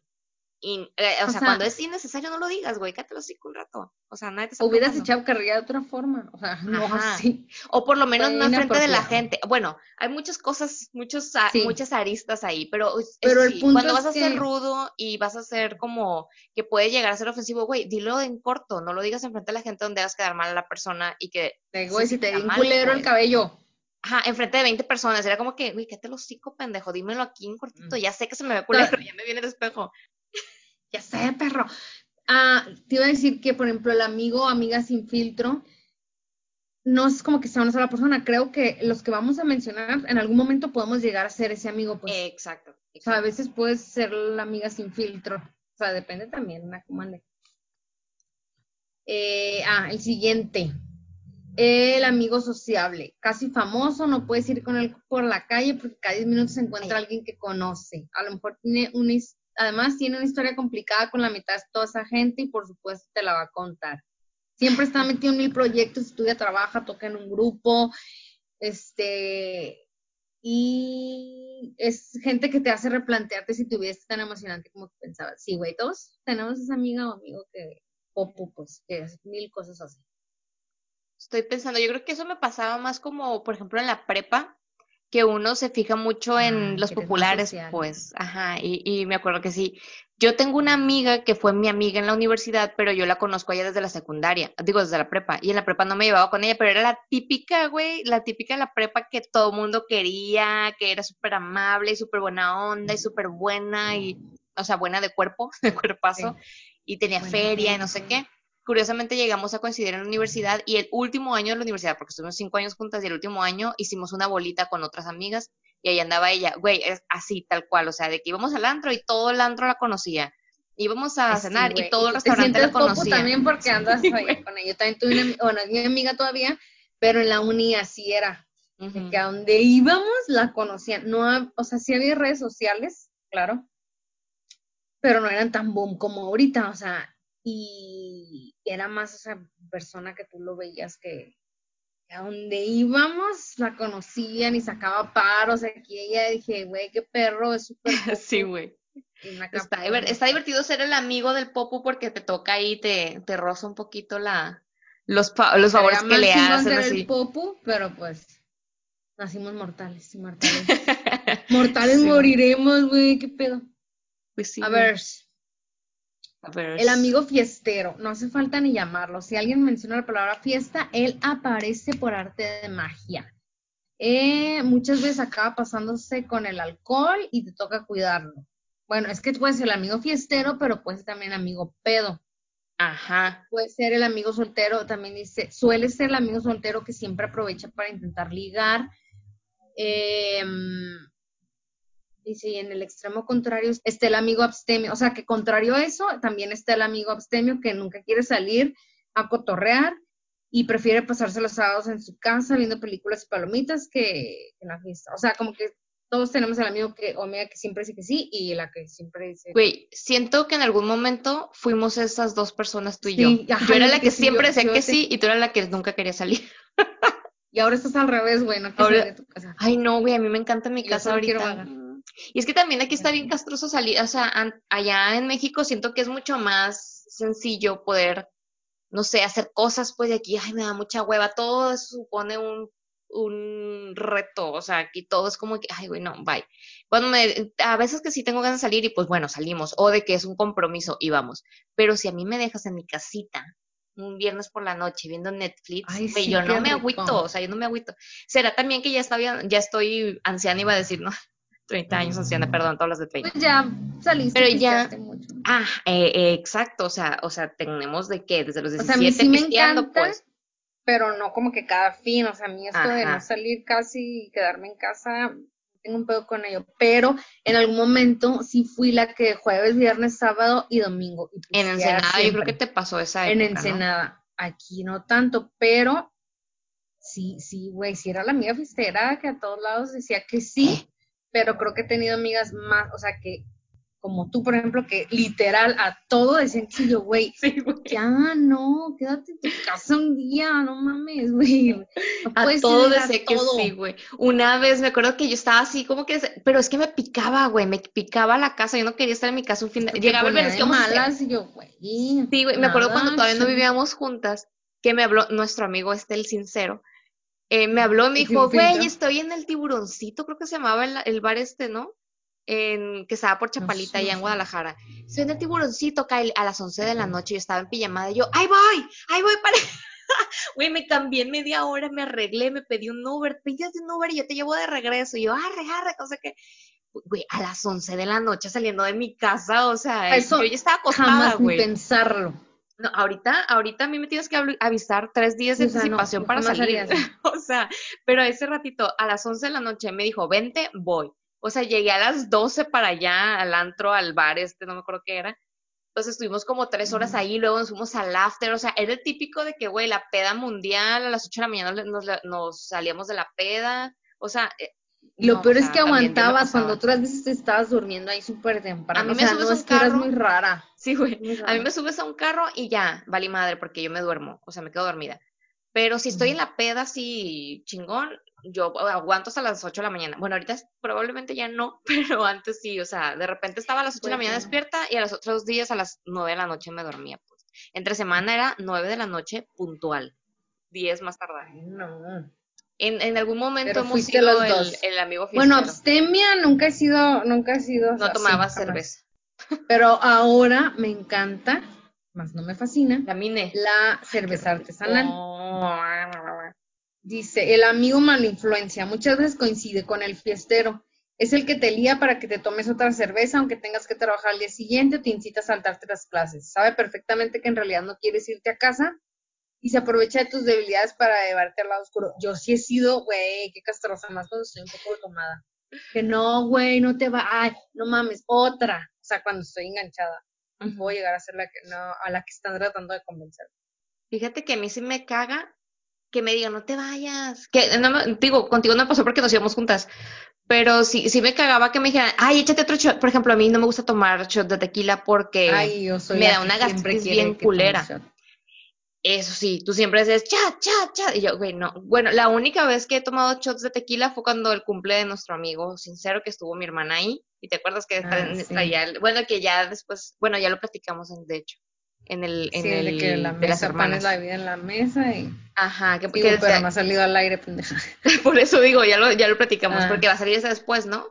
Eh, o, O sea, sea- cuando es innecesario no lo digas, güey, cállate los un rato. O sea, nadie te Hubieras echado carrilla de otra forma. O sea, no Ajá. así. O por lo menos Fue no enfrente de la gente. Bueno, hay muchas cosas, muchos, a- Sí. muchas aristas ahí, pero, Pero el sí, punto cuando es vas a ser rudo y vas a ser como que puede llegar a ser ofensivo, güey, dilo en corto, no lo digas enfrente de la gente donde hagas quedar mal a la persona y que, güey, si te di un culero el cabello. ajá, enfrente de 20 personas, era como que, güey, ¿qué te lo cico, pendejo? Dímelo aquí en cortito, Mm. ya sé que se me ve culero, ya me viene el espejo. Ya sé, perro. Ah, te iba a decir que, por ejemplo, el amigo o amiga sin filtro no es como que sea una sola persona. Creo que los que vamos a mencionar, en algún momento podemos llegar a ser ese amigo, pues. Exacto. o sea, a veces puedes ser la amiga sin filtro. O sea, depende también de cómo ande. Eh, ah, el siguiente. El amigo sociable, casi famoso, no puedes ir con él por la calle porque cada 10 minutos se encuentra alguien que conoce. A lo mejor tiene una, his- además tiene una historia complicada con la mitad de toda esa gente y por supuesto te la va a contar. Siempre está metido en mil proyectos, estudia, trabaja, toca en un grupo, este, y es gente que te hace replantearte si tu vida es tan emocionante como pensabas. Sí, güey, todos tenemos esa amiga o amigo que, popo, pues, que hace mil cosas así. Estoy pensando, yo creo que eso me pasaba más como, por ejemplo, en la prepa, que uno se fija mucho en Ah, los populares, pues, ajá, y, y me acuerdo que sí. Yo tengo una amiga que fue mi amiga en la universidad, pero yo la conozco a ella desde la secundaria, digo, desde la prepa, y en la prepa no me llevaba con ella, pero era la típica, güey, la típica de la prepa que todo mundo quería, que era súper amable y súper buena onda y súper buena y, o sea, buena de cuerpo, de cuerpazo, y tenía Buena feria y no sé qué curiosamente llegamos a coincidir en la universidad y el último año de la universidad, porque estuvimos cinco años juntas y el último año hicimos una bolita con otras amigas y ahí andaba ella, güey, es así, tal cual, o sea, de que íbamos al antro y todo el antro la conocía. Íbamos a sí, cenar güey. y todo el te restaurante la conocía. también porque andas Sí, con ella. Yo también tuve una, bueno, mi amiga todavía, pero en la uni así era. de que a donde íbamos la conocían. No, o sea, sí había redes sociales, claro, pero no eran tan boom como ahorita, o sea, y era más esa persona que tú lo veías que, que a donde íbamos la conocían y sacaba paros aquí ella dije, güey, qué perro, es súper Sí, popo", güey. Está, está divertido ser el amigo del popo porque te toca ahí, te, te roza un poquito la, los, los favores que le hacen así. el popu, pero pues nacimos mortales, mortales. Sí, moriremos, güey, qué pedo. Pues sí, A ver, El amigo fiestero, no hace falta ni llamarlo. Si alguien menciona la palabra fiesta, él aparece por arte de magia. Eh, muchas veces acaba pasándose con el alcohol y te toca cuidarlo. Bueno, es que puede ser el amigo fiestero, pero puede ser también amigo pedo. Ajá. Puede ser el amigo soltero, también dice, suele ser el amigo soltero que siempre aprovecha para intentar ligar. Eh, dice, y en el extremo contrario está el amigo abstemio. O sea, que contrario a eso, también está el amigo abstemio que nunca quiere salir a cotorrear y prefiere pasarse los sábados en su casa viendo películas y palomitas que en la fiesta. O sea, como que todos tenemos el amigo que, o amiga que siempre dice que sí y la que siempre dice Güey, siento que en algún momento fuimos esas dos personas, tú y Sí, yo. ajá, yo era la que siempre decía que te- sí y tú eras la que nunca quería salir. Y ahora estás al revés, güey, no quieres Ahora- salir de tu casa. Ay, no, güey, a mí me encanta mi casa ahorita. Y es que también aquí está bien castroso salir, o sea, an- allá en México siento que es mucho más sencillo poder, no sé, hacer cosas, pues de aquí, ay, me da mucha hueva, todo eso supone un, un reto, o sea, aquí todo es como que, ay, güey, no, bye. Cuando me, a veces que sí tengo ganas de salir y pues bueno, salimos, o de que es un compromiso y vamos, pero si a mí me dejas en mi casita un viernes por la noche viendo Netflix, Ay, sí, yo no me agüito, o sea, yo no me agüito. Será también que ya estaba, ya estoy anciana, iba a decir, ¿no? 30 años anciana, perdón, todas las de 30. Pues ya saliste, Pero ya- mucho. Ah, eh, eh, exacto, o sea, o sea, tenemos de qué, desde los O sea, a mí 17 sí me encanta, pues. pero no como que cada fin, o sea, a mí esto de no salir casi y quedarme en casa, tengo un pedo con ello, pero en algún momento sí fui la que jueves, viernes, sábado y domingo. y En Ensenada, yo creo siempre. que te pasó esa En época, ¿no? Ensenada, aquí no tanto, pero sí, sí, güey, sí era la amiga fiestera que a todos lados decía que sí, pero creo que he tenido amigas más, o sea, que como tú, por ejemplo, que literal a todo decían que yo, güey, Sí, güey. ya no, quédate en tu casa un día, no mames, güey. No A todo decía que sí, güey. Una vez me acuerdo que yo estaba así como que, pero es que me picaba, güey, me picaba la casa, yo no quería estar en mi casa un fin de, llegaba el ponía viernes, de ¿qué vamos a hacer? malas y yo, güey. Sí, güey, me acuerdo cuando todavía no vivíamos juntas, que me habló nuestro amigo este, el sincero, eh, me habló y me dijo, güey, estoy en el tiburoncito, creo que se llamaba el, el bar este, ¿no? En, que estaba por Chapalita, sé, allá en. Guadalajara. Estoy en el tiburoncito, Kyle, a las 11 de la noche, yo estaba en pijamada, y yo, ¡ahí voy! ¡ahí voy para... Güey, me cambié en media hora, me arreglé, me pedí un Uber, pídate un Uber y yo te llevo de regreso. Y yo, arre, arre, cosa que... Güey, a las 11 de la noche saliendo de mi casa, o sea, Eso yo ya estaba acostada, Jamás güey. pensarlo. No, ahorita, ahorita a mí me tienes que avi- avisar tres días de O sea, no, anticipación para jamás salir. O sea, pero ese ratito, a las 11 de la noche, me dijo, vente, voy. O sea, llegué a las 12 para allá, al antro, al bar este, no me acuerdo qué era. Entonces estuvimos como tres horas ahí, luego nos fuimos al after, o sea, era el típico de que, güey, la peda mundial, a las 8 de la mañana nos, nos salíamos de la peda, o sea... eh, lo no, o peor es sea, que aguantabas cuando otras veces te estabas durmiendo ahí súper temprano. A mí o me sea, subes no es que eras muy rara. Sí, güey. muy A mí me subes a un carro y ya, vale madre, porque yo me duermo, o sea, me quedo dormida. Pero si estoy en la peda así chingón, yo aguanto hasta las 8 de la mañana. Bueno, ahorita probablemente ya no, pero antes sí, o sea, de repente estaba a las 8 de la mañana despierta y a los otros días a las 9 de la noche me dormía, pues. Entre semana era 9 de la noche puntual, 10 más tardar. Ay, no. En, en algún momento hemos sido el, el amigo Bueno, fiestero. abstemia nunca he sido, nunca he sido no así, tomaba jamás. cerveza. Pero ahora me encanta, más no me fascina, La mine. la cerveza artesanal. Dice, el amigo mala influencia, muchas veces coincide con el fiestero. Es el que te lía para que te tomes otra cerveza, aunque tengas que trabajar al día siguiente o te incita a saltarte las clases. Sabe perfectamente que en realidad no quieres irte a casa y se aprovecha de tus debilidades para llevarte al lado oscuro. Yo sí he sido, güey, qué castrosa, más cuando estoy un poco tomada. Que no, güey, no te va, ay, no mames, otra. O sea, cuando estoy enganchada. Y puedo llegar a ser la que, no, a la que están tratando de convencer. Fíjate que a mí sí me caga que me digan, no te vayas. Que no me- digo, contigo no pasó porque nos íbamos juntas. Pero sí, sí me cagaba que me dijeran, ay, échate otro shot. Por ejemplo, a mí no me gusta tomar shot de tequila porque Ay, me da una gastritis bien culera. Eso sí, tú siempre dices, chat, chat, chat. Y yo, güey, no. Bueno, la única vez que he tomado shots de tequila fue cuando el cumple de nuestro amigo sincero, que estuvo mi hermana ahí. Y te acuerdas que Ah, sí. el- bueno, que ya después, bueno, ya lo platicamos, en- de hecho, en el, en Sí, el, de que la de las mesa hermanas. la vida en la mesa y Ajá, que, sí, que pero no ha salido al aire, pendeja. por eso digo, ya lo, ya lo platicamos, Ah. porque va a salir ese después, ¿no?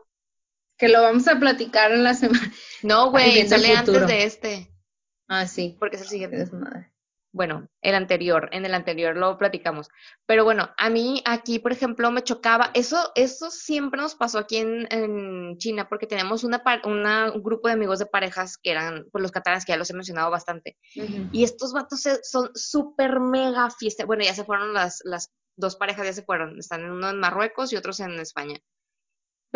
Que lo vamos a platicar en la semana. No, güey, sale antes de este, Ah, sí. porque es el siguiente. desmadre. Bueno, el anterior, en el anterior lo platicamos. Pero bueno, a mí aquí, por ejemplo, me chocaba, eso, eso siempre nos pasó aquí en, en China, porque tenemos una, una- un grupo de amigos de parejas que eran, pues los catalanes, que ya los he mencionado bastante. Y estos vatos son súper mega fiesta. Bueno, ya se fueron las, las dos parejas, ya se fueron. Están uno en Marruecos y otros en España.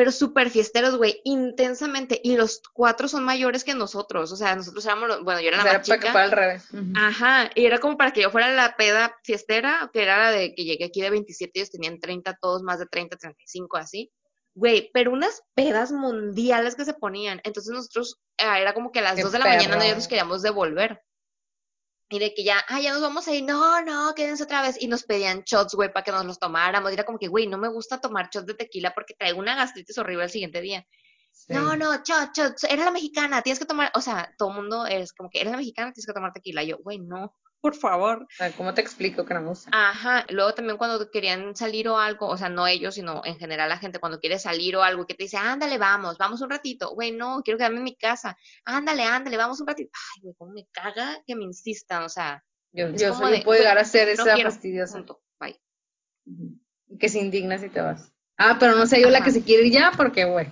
Pero súper fiesteros, güey, intensamente. Y los cuatro son mayores que nosotros. O sea, nosotros éramos, los- bueno, yo era O la sea, más para que chica. fuera al revés. Ajá, y era como para que yo fuera la peda fiestera, que era la de que llegué aquí de 27, ellos tenían 30, todos más de 30, 35, así. Güey, pero unas pedas mundiales que se ponían. Entonces nosotros, eh, era como que a las Qué 2 de la mañana perro. ya nos queríamos devolver. Y de que ya, ah, ya nos vamos a ir, no, no, quédense otra vez. Y nos pedían shots, güey, para que nos los tomáramos. Y era como que, güey, no me gusta tomar shots de tequila porque traigo una gastritis horrible el siguiente día. Sí. No, no, shot, shot, eres la mexicana, tienes que tomar, o sea, todo el mundo es como que eres la mexicana, tienes que tomar tequila. Y yo, güey, no, por favor. ¿cómo te explico que no me gusta? Ajá, luego también cuando querían salir o algo, o sea, no ellos, sino en general la gente cuando quiere salir o algo, que te dice, ándale, vamos, vamos un ratito, güey, no, quiero quedarme en mi casa, ándale, ándale, vamos un ratito. Ay, güey, cómo me caga que me insistan, o sea, Yo, yo, como soy, de, yo puedo llegar a ser no esa quiero, fastidiosa. punto, bye. Ujú. Y que se indigna si te vas. Ah, pero no sé yo la que se quiere ir ya porque, güey,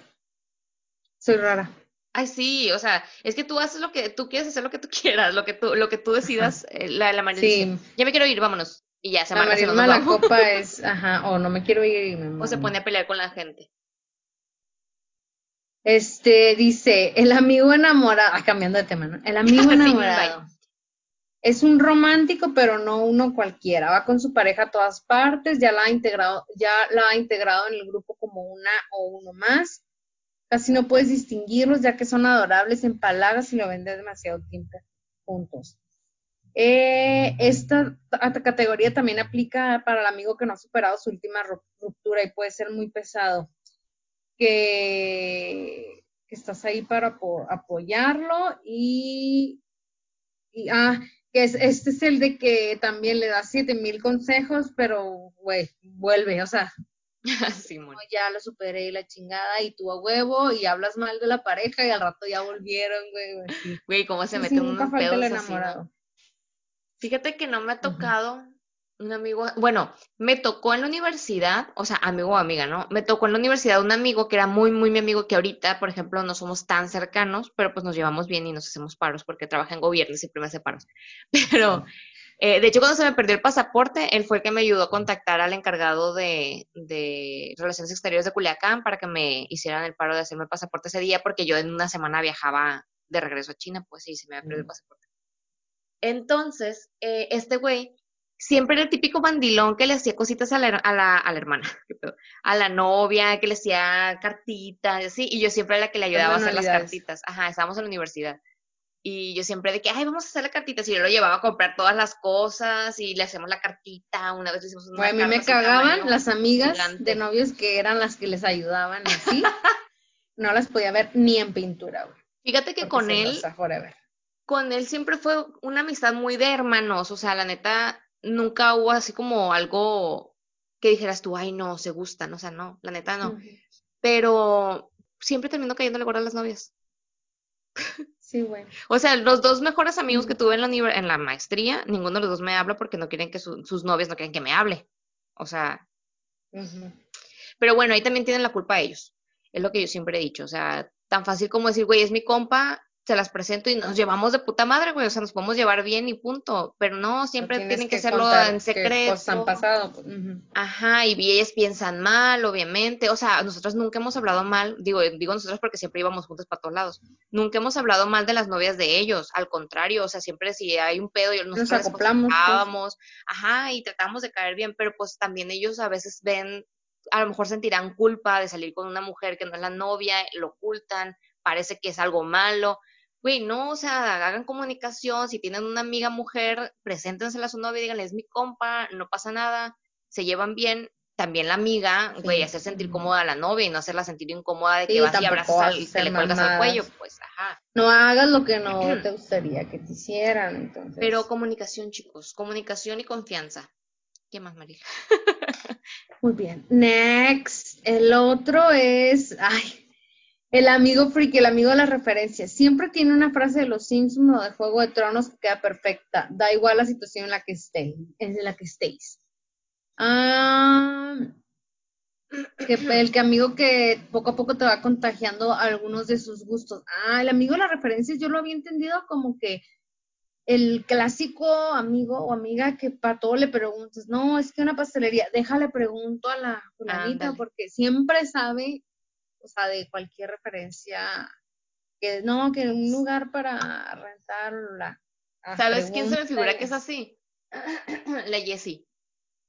soy rara. Ay, sí, o sea, es que tú haces lo que, tú quieres hacer lo que tú quieras, lo que tú, lo que tú decidas, eh, la, la María Sí. ya me quiero ir, vámonos, y ya se amarga no la copa es, ajá, o no me quiero ir me O se pone a pelear con la gente. Este, dice, el amigo enamorado, ah, cambiando de tema, ¿no? El amigo Sí, enamorado. Es un romántico, pero no uno cualquiera. Va con su pareja a todas partes, ya la ha integrado, ya la ha integrado en el grupo como una o uno más. Casi no puedes distinguirlos ya que son adorables en palabras y lo ven demasiado tiempo juntos. Eh, esta categoría también aplica para el amigo que no ha superado su última ruptura y puede ser muy pesado. Que, estás ahí para apoyarlo y, y ah, que es, este es el de que también le da siete mil consejos, pero güey, vuelve, o sea, ya lo superé y la chingada y tú a huevo y hablas mal de la pareja y al rato ya volvieron, güey. Güey, ¿cómo se mete un pedos enamorado. Fíjate que no me ha tocado un amigo, bueno, me tocó en la universidad, o sea, amigo o amiga, ¿no? Me tocó en la universidad un amigo que era muy, muy mi amigo, que ahorita, por ejemplo, no somos tan cercanos, pero pues nos llevamos bien y nos hacemos paros porque trabaja en gobierno y siempre me hace paros. Pero, eh, de hecho, cuando se me perdió el pasaporte, él fue el que me ayudó a contactar al encargado de, de Relaciones Exteriores de Culiacán para que me hicieran el paro de hacerme el pasaporte ese día, porque yo en una semana viajaba de regreso a China, pues sí, se me había perdido el pasaporte. Entonces, eh, este güey siempre era el típico bandilón que le hacía cositas a la, a la, a la hermana, a la novia, que le hacía cartitas, así, y yo siempre era la que le ayudaba a hacer las cartitas. Ajá, estábamos en la universidad. Y yo siempre de que, ay, vamos a hacer la cartita. Y yo lo llevaba a comprar todas las cosas y le hacemos la cartita. Una vez le hicimos una A mí me cagaban las amigas de novios que eran las que les ayudaban así. no las podía ver ni en pintura, güey. Fíjate que con él, con él siempre fue una amistad muy de hermanos. O sea, la neta, nunca hubo así como algo que dijeras tú, ay, no, se gustan. O sea, no, la neta no. Pero siempre terminó cayéndole gorda a las novias. Sí, güey. O sea, los dos mejores amigos que tuve en la, en la maestría, ninguno de los dos me habla porque no quieren que sus novias no quieren que me hable. O sea. Pero bueno, ahí también tienen la culpa ellos. Es lo que yo siempre he dicho. O sea, tan fácil como decir, güey, es mi compa, se las presento y nos llevamos de puta madre, güey, o sea, nos podemos llevar bien y punto, pero no, siempre tienen que, hacerlo en secreto. Cosas han pasado. Pues, Ajá, y ellas piensan mal, obviamente, o sea, nosotros nunca hemos hablado mal, digo, digo nosotros porque siempre íbamos juntos para todos lados, nunca hemos hablado mal de las novias de ellos, al contrario, o sea, siempre si hay un pedo, nosotros nos acoplamos, pues. ajá, y tratamos de caer bien, pero pues también ellos a veces ven, a lo mejor sentirán culpa de salir con una mujer que no es la novia, lo ocultan, parece que es algo malo, güey, no, o sea, hagan comunicación, si tienen una amiga mujer, preséntensela a su novia y díganle, es mi compa, no pasa nada, se llevan bien, también la amiga, güey, hacer sentir cómoda a la novia y no hacerla sentir incómoda de que vas y abrazas al, que le cuelgas al cuello, pues, ajá. No hagas lo que no te gustaría que te hicieran, entonces. Pero comunicación, chicos, comunicación y confianza. ¿Qué más, María? Muy bien. Next. El otro es, ay, el amigo freak, el amigo de las referencias. Siempre tiene una frase de los Simpsons o de Juego de Tronos que queda perfecta. Da igual la situación en la que estéis. En la que estéis. Ah, el que amigo que poco a poco te va contagiando algunos de sus gustos. Ah, el amigo de las referencias yo lo había entendido como que el clásico amigo o amiga que para todo le preguntas, no, es que una pastelería, déjale pregunto a la fulanita porque siempre sabe o sea, de cualquier referencia, que no, que un lugar para rentarla. ¿Sabes quién se me figura que es así? la Jessie.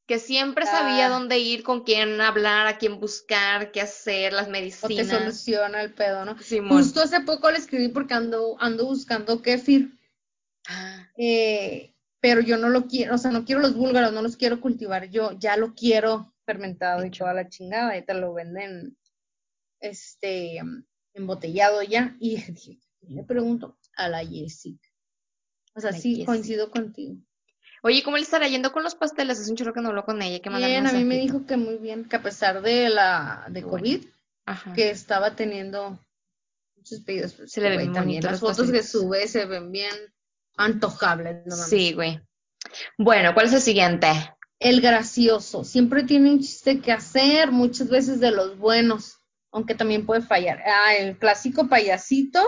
Que siempre sabía ah. dónde ir, con quién hablar, a quién buscar, qué hacer, las medicinas. O te soluciona el pedo, ¿no? Justo hace poco le escribí porque ando, ando buscando kéfir. Ah. Eh, pero yo no lo quiero, o sea, no quiero los búlgaros, no los quiero cultivar yo, ya lo quiero fermentado y toda la chingada, y te lo venden este, embotellado ya, y le pregunto a la Jessica. O sea, sí, coincido contigo. Oye, ¿cómo le estará yendo con los pasteles? Es un chorro que no habló con ella. Que bien, a mí me dijo que muy bien, que a pesar de la de COVID, que estaba teniendo muchos pedidos. Pues, se le ven también las fotos que sube se ven bien antojables. No sí, güey. Bueno, ¿cuál es el siguiente? El gracioso. Siempre tiene un chiste que hacer, muchas veces de los buenos aunque también puede fallar. Ah, el clásico payasito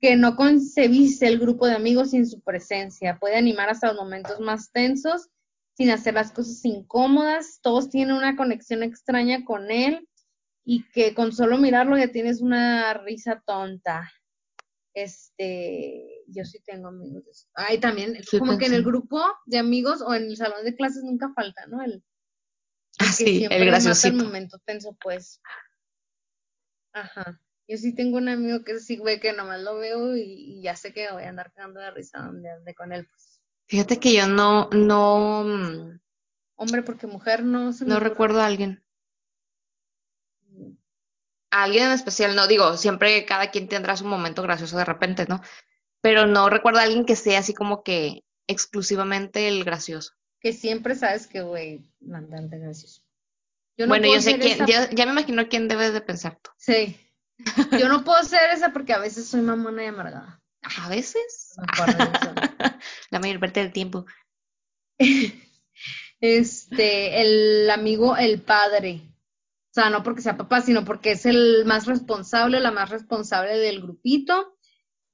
que no concebiste el grupo de amigos sin su presencia. Puede animar hasta los momentos más tensos, sin hacer las cosas incómodas. Todos tienen una conexión extraña con él y que con solo mirarlo ya tienes una risa tonta. Este, yo sí tengo amigos. Ay, también, como que en el grupo de amigos o en el salón de clases nunca falta, ¿no? El, ah, sí, el gracioso. el momento tenso, pues. Ajá. Yo sí tengo un amigo que sí, güey, que nomás lo veo y, y ya sé que voy a andar cagando de risa donde ande con él, pues. Fíjate que yo no, no, mm, Hombre, porque mujer no se me no ocurre. recuerdo a alguien. A alguien en especial, no digo, siempre cada quien tendrá su momento gracioso de repente, ¿no? Pero no recuerdo a alguien que sea así como que exclusivamente el gracioso. Que siempre sabes que, güey, mandar de gracioso. Yo no bueno, yo sé quién, ya, ya me imagino quién debes de pensar tú. Sí. Yo no puedo ser esa porque a veces soy mamona y amargada. A veces, No la mayor parte del tiempo. Este, el amigo, el padre. O sea, no porque sea papá, sino porque es el más responsable, la más responsable del grupito.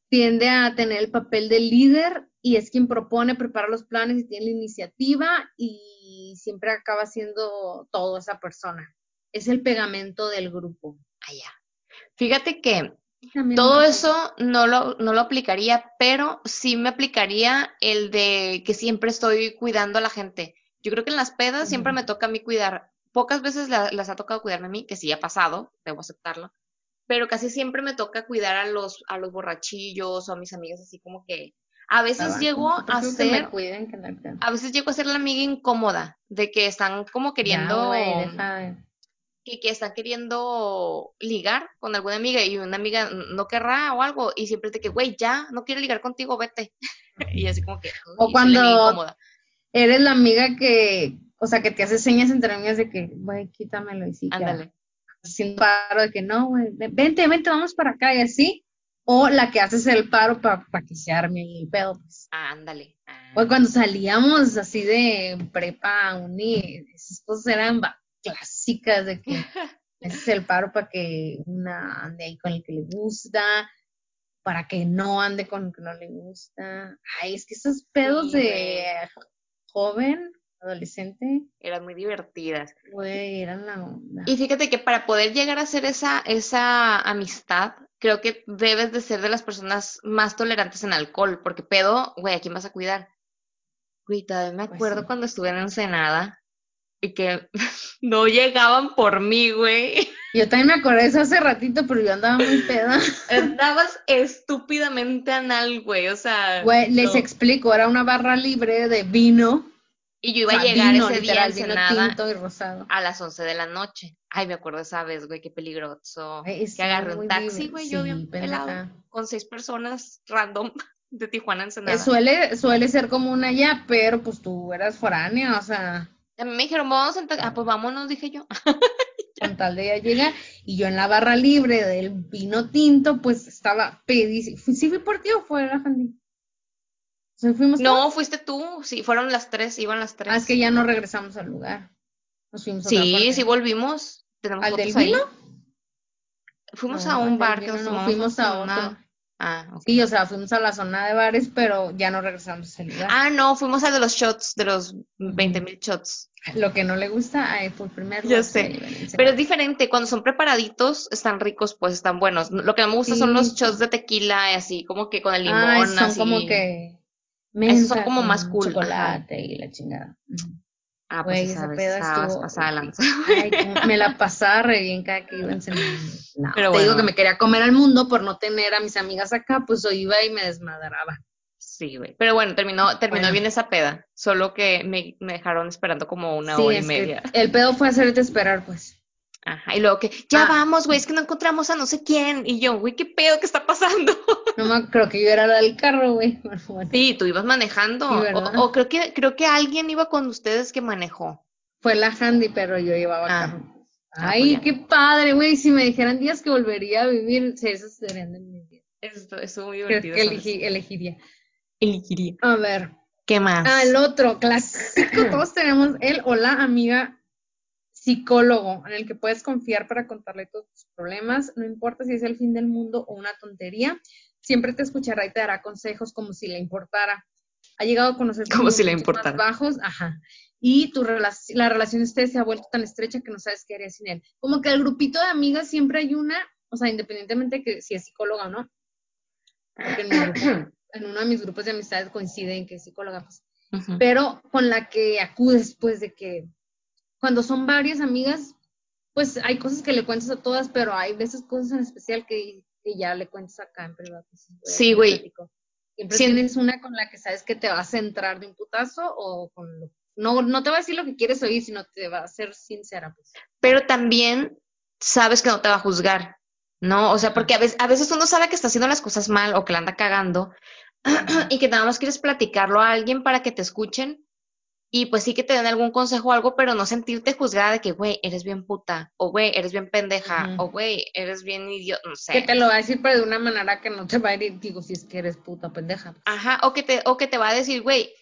Tiende a tener el papel de líder y es quien propone, prepara los planes y tiene la iniciativa y siempre acaba siendo todo esa persona. Es el pegamento del grupo. Allá. Fíjate que También todo me- eso no lo, no lo aplicaría, pero sí me aplicaría el de que siempre estoy cuidando a la gente. Yo creo que en las pedas siempre me toca a mí cuidar. Pocas veces la- las ha tocado cuidarme a mí, que sí ha pasado, debo aceptarlo, pero casi siempre me toca cuidar a los, a los borrachillos o a mis amigas así como que a veces llego a ser, cuiden que a veces llego a ser la amiga incómoda, de que están como Ya, queriendo, güey, que, que están queriendo ligar con alguna amiga y una amiga no querrá o algo, y siempre te que, güey, ya, no quiero ligar contigo, vete. Y así como que, O "Uy, soy la amiga cuando-. Eres la amiga que, o sea, que te hace señas entre amigas de que, güey, quítamelo y sí. Ándale. Haciendo paro de que no, güey, ven- vente, vente, vamos para acá y así. O la que haces el paro para que se arme el pedo, pues. Ah, ándale. Ah. O cuando salíamos así de prepa, uni, esas cosas eran clásicas de que haces el paro para que una ande ahí con el que le gusta, para que no ande con el que no le gusta. Ay, es que esos pedos Sí, de joven, adolescente, Eran muy divertidas. güey, eran la onda. Y fíjate que para poder llegar a hacer esa, esa amistad, creo que debes de ser de las personas más tolerantes en alcohol, porque pedo, güey, ¿a quién vas a cuidar? Güey, todavía me Pues acuerdo sí. cuando estuve en Ensenada y que no llegaban por mí, güey. Yo también me acordé de eso hace ratito, pero yo andaba muy peda. Andabas estúpidamente anal, güey, o sea, Güey, les explico, era una barra libre de vino. Y yo o iba a sea, llegar vino, ese día literal, vino Ensenada tinto y rosado. a las 11 de la noche. Ay, me acuerdo esa vez, güey, qué peligroso. Ay, Que estuvo agarré un taxi, güey, yo Sí, bien pelado, con seis personas random de Tijuana a Eh, Ensenada. suele, suele ser común allá, pero pues tú eras foránea, o sea, A mí me dijeron, vamos a ta-". Ah, pues vámonos, dije yo. con tal de ya llega. Y yo en la barra libre del vino tinto, pues estaba pedísima. ¿Sí fui por ti o fue la? Todos. No, fuiste tú. Sí, fueron las tres, iban las tres. Ah, es que ya no regresamos al lugar. Nos fuimos a otra Sí, parte. sí volvimos. Tenemos ¿Al del vino? Fuimos No, a un bar que nos no, fuimos a otro. Ah, ok. Sí, o sea, fuimos a la zona de bares, pero ya no regresamos al lugar. Ah, no, fuimos al de los shots, de los 20 mil shots. Lo que no le gusta a por primer lugar sé, Pero es diferente, cuando son preparaditos, están ricos, pues están buenos. Lo que no me gusta son los shots de tequila, así como que con el limón, Ay, son así. como que Esos son menta como más cool, chocolate y la chingada. Ah, pues esa esa vez peda estabas estuvo pasada lanza. Ay, me la pasaba re bien cada que iba en Ensenada. No, Pero te digo que me quería comer al mundo por no tener a mis amigas acá, pues yo iba y me desmadraba. Sí, güey. Pero bueno, terminó, terminó Bueno. bien esa peda. Solo que me, me dejaron esperando como una sí, hora y es media. que el pedo fue hacerte esperar, pues. Ajá. Y luego que, ya Ah. vamos, güey, es que no encontramos a no sé quién. Y yo, güey, ¿qué pedo que está pasando? No me creo que yo era la del carro, güey. Bueno. Sí, tú ibas manejando. Sí, o, creo que, creo que alguien iba con ustedes que manejó. Fue la handy, pero yo llevaba Ah. carro. Ah, Ay, pues ya. qué padre, güey. Si me dijeran días que volvería a vivir, sí, esos serían de mis días. Esto estuvo muy Creo divertido. que vez. elegí- elegiría. Elegiría. A ver. ¿Qué más? Ah, el otro, clásico. Todos tenemos el o la amiga psicólogo en el que puedes confiar para contarle todos tus problemas. No importa si es el fin del mundo o una tontería. Siempre te escuchará y te dará consejos como si le importara. Ha llegado a conocer Como si le momentos más importara. bajos, ajá. Y tu relac- la relación de ustedes se ha vuelto tan estrecha que no sabes qué harías sin él. Como que el grupito de amigas siempre hay una, o sea, independientemente que si es psicóloga o no. Porque en, grupo- en uno de mis grupos de amistades coinciden que es psicóloga, pues pero con la que acudes, pues, de que cuando son varias amigas, pues hay cosas que le cuentas a todas, pero hay veces cosas en especial que, que ya le cuentas acá en privado. Pues, sí, güey. Siempre tienes una con la que sabes que te vas a centrar de un putazo o con lo, no, no te va a decir lo que quieres oír, sino te va a ser sincera. Pues. Pero también sabes que no te va a juzgar, ¿no? O sea, porque a veces, a veces uno sabe que está haciendo las cosas mal o que la anda cagando y que nada más quieres platicarlo a alguien para que te escuchen y pues sí que te den algún consejo o algo, pero no sentirte juzgada de que, güey, eres bien puta, o güey, eres bien pendeja, o güey, eres bien idiota, no sé. Que te lo va a decir, pero de una manera que no te va a ir, digo, si es que eres puta pendeja. Ajá, o que te, o que te va a decir, güey,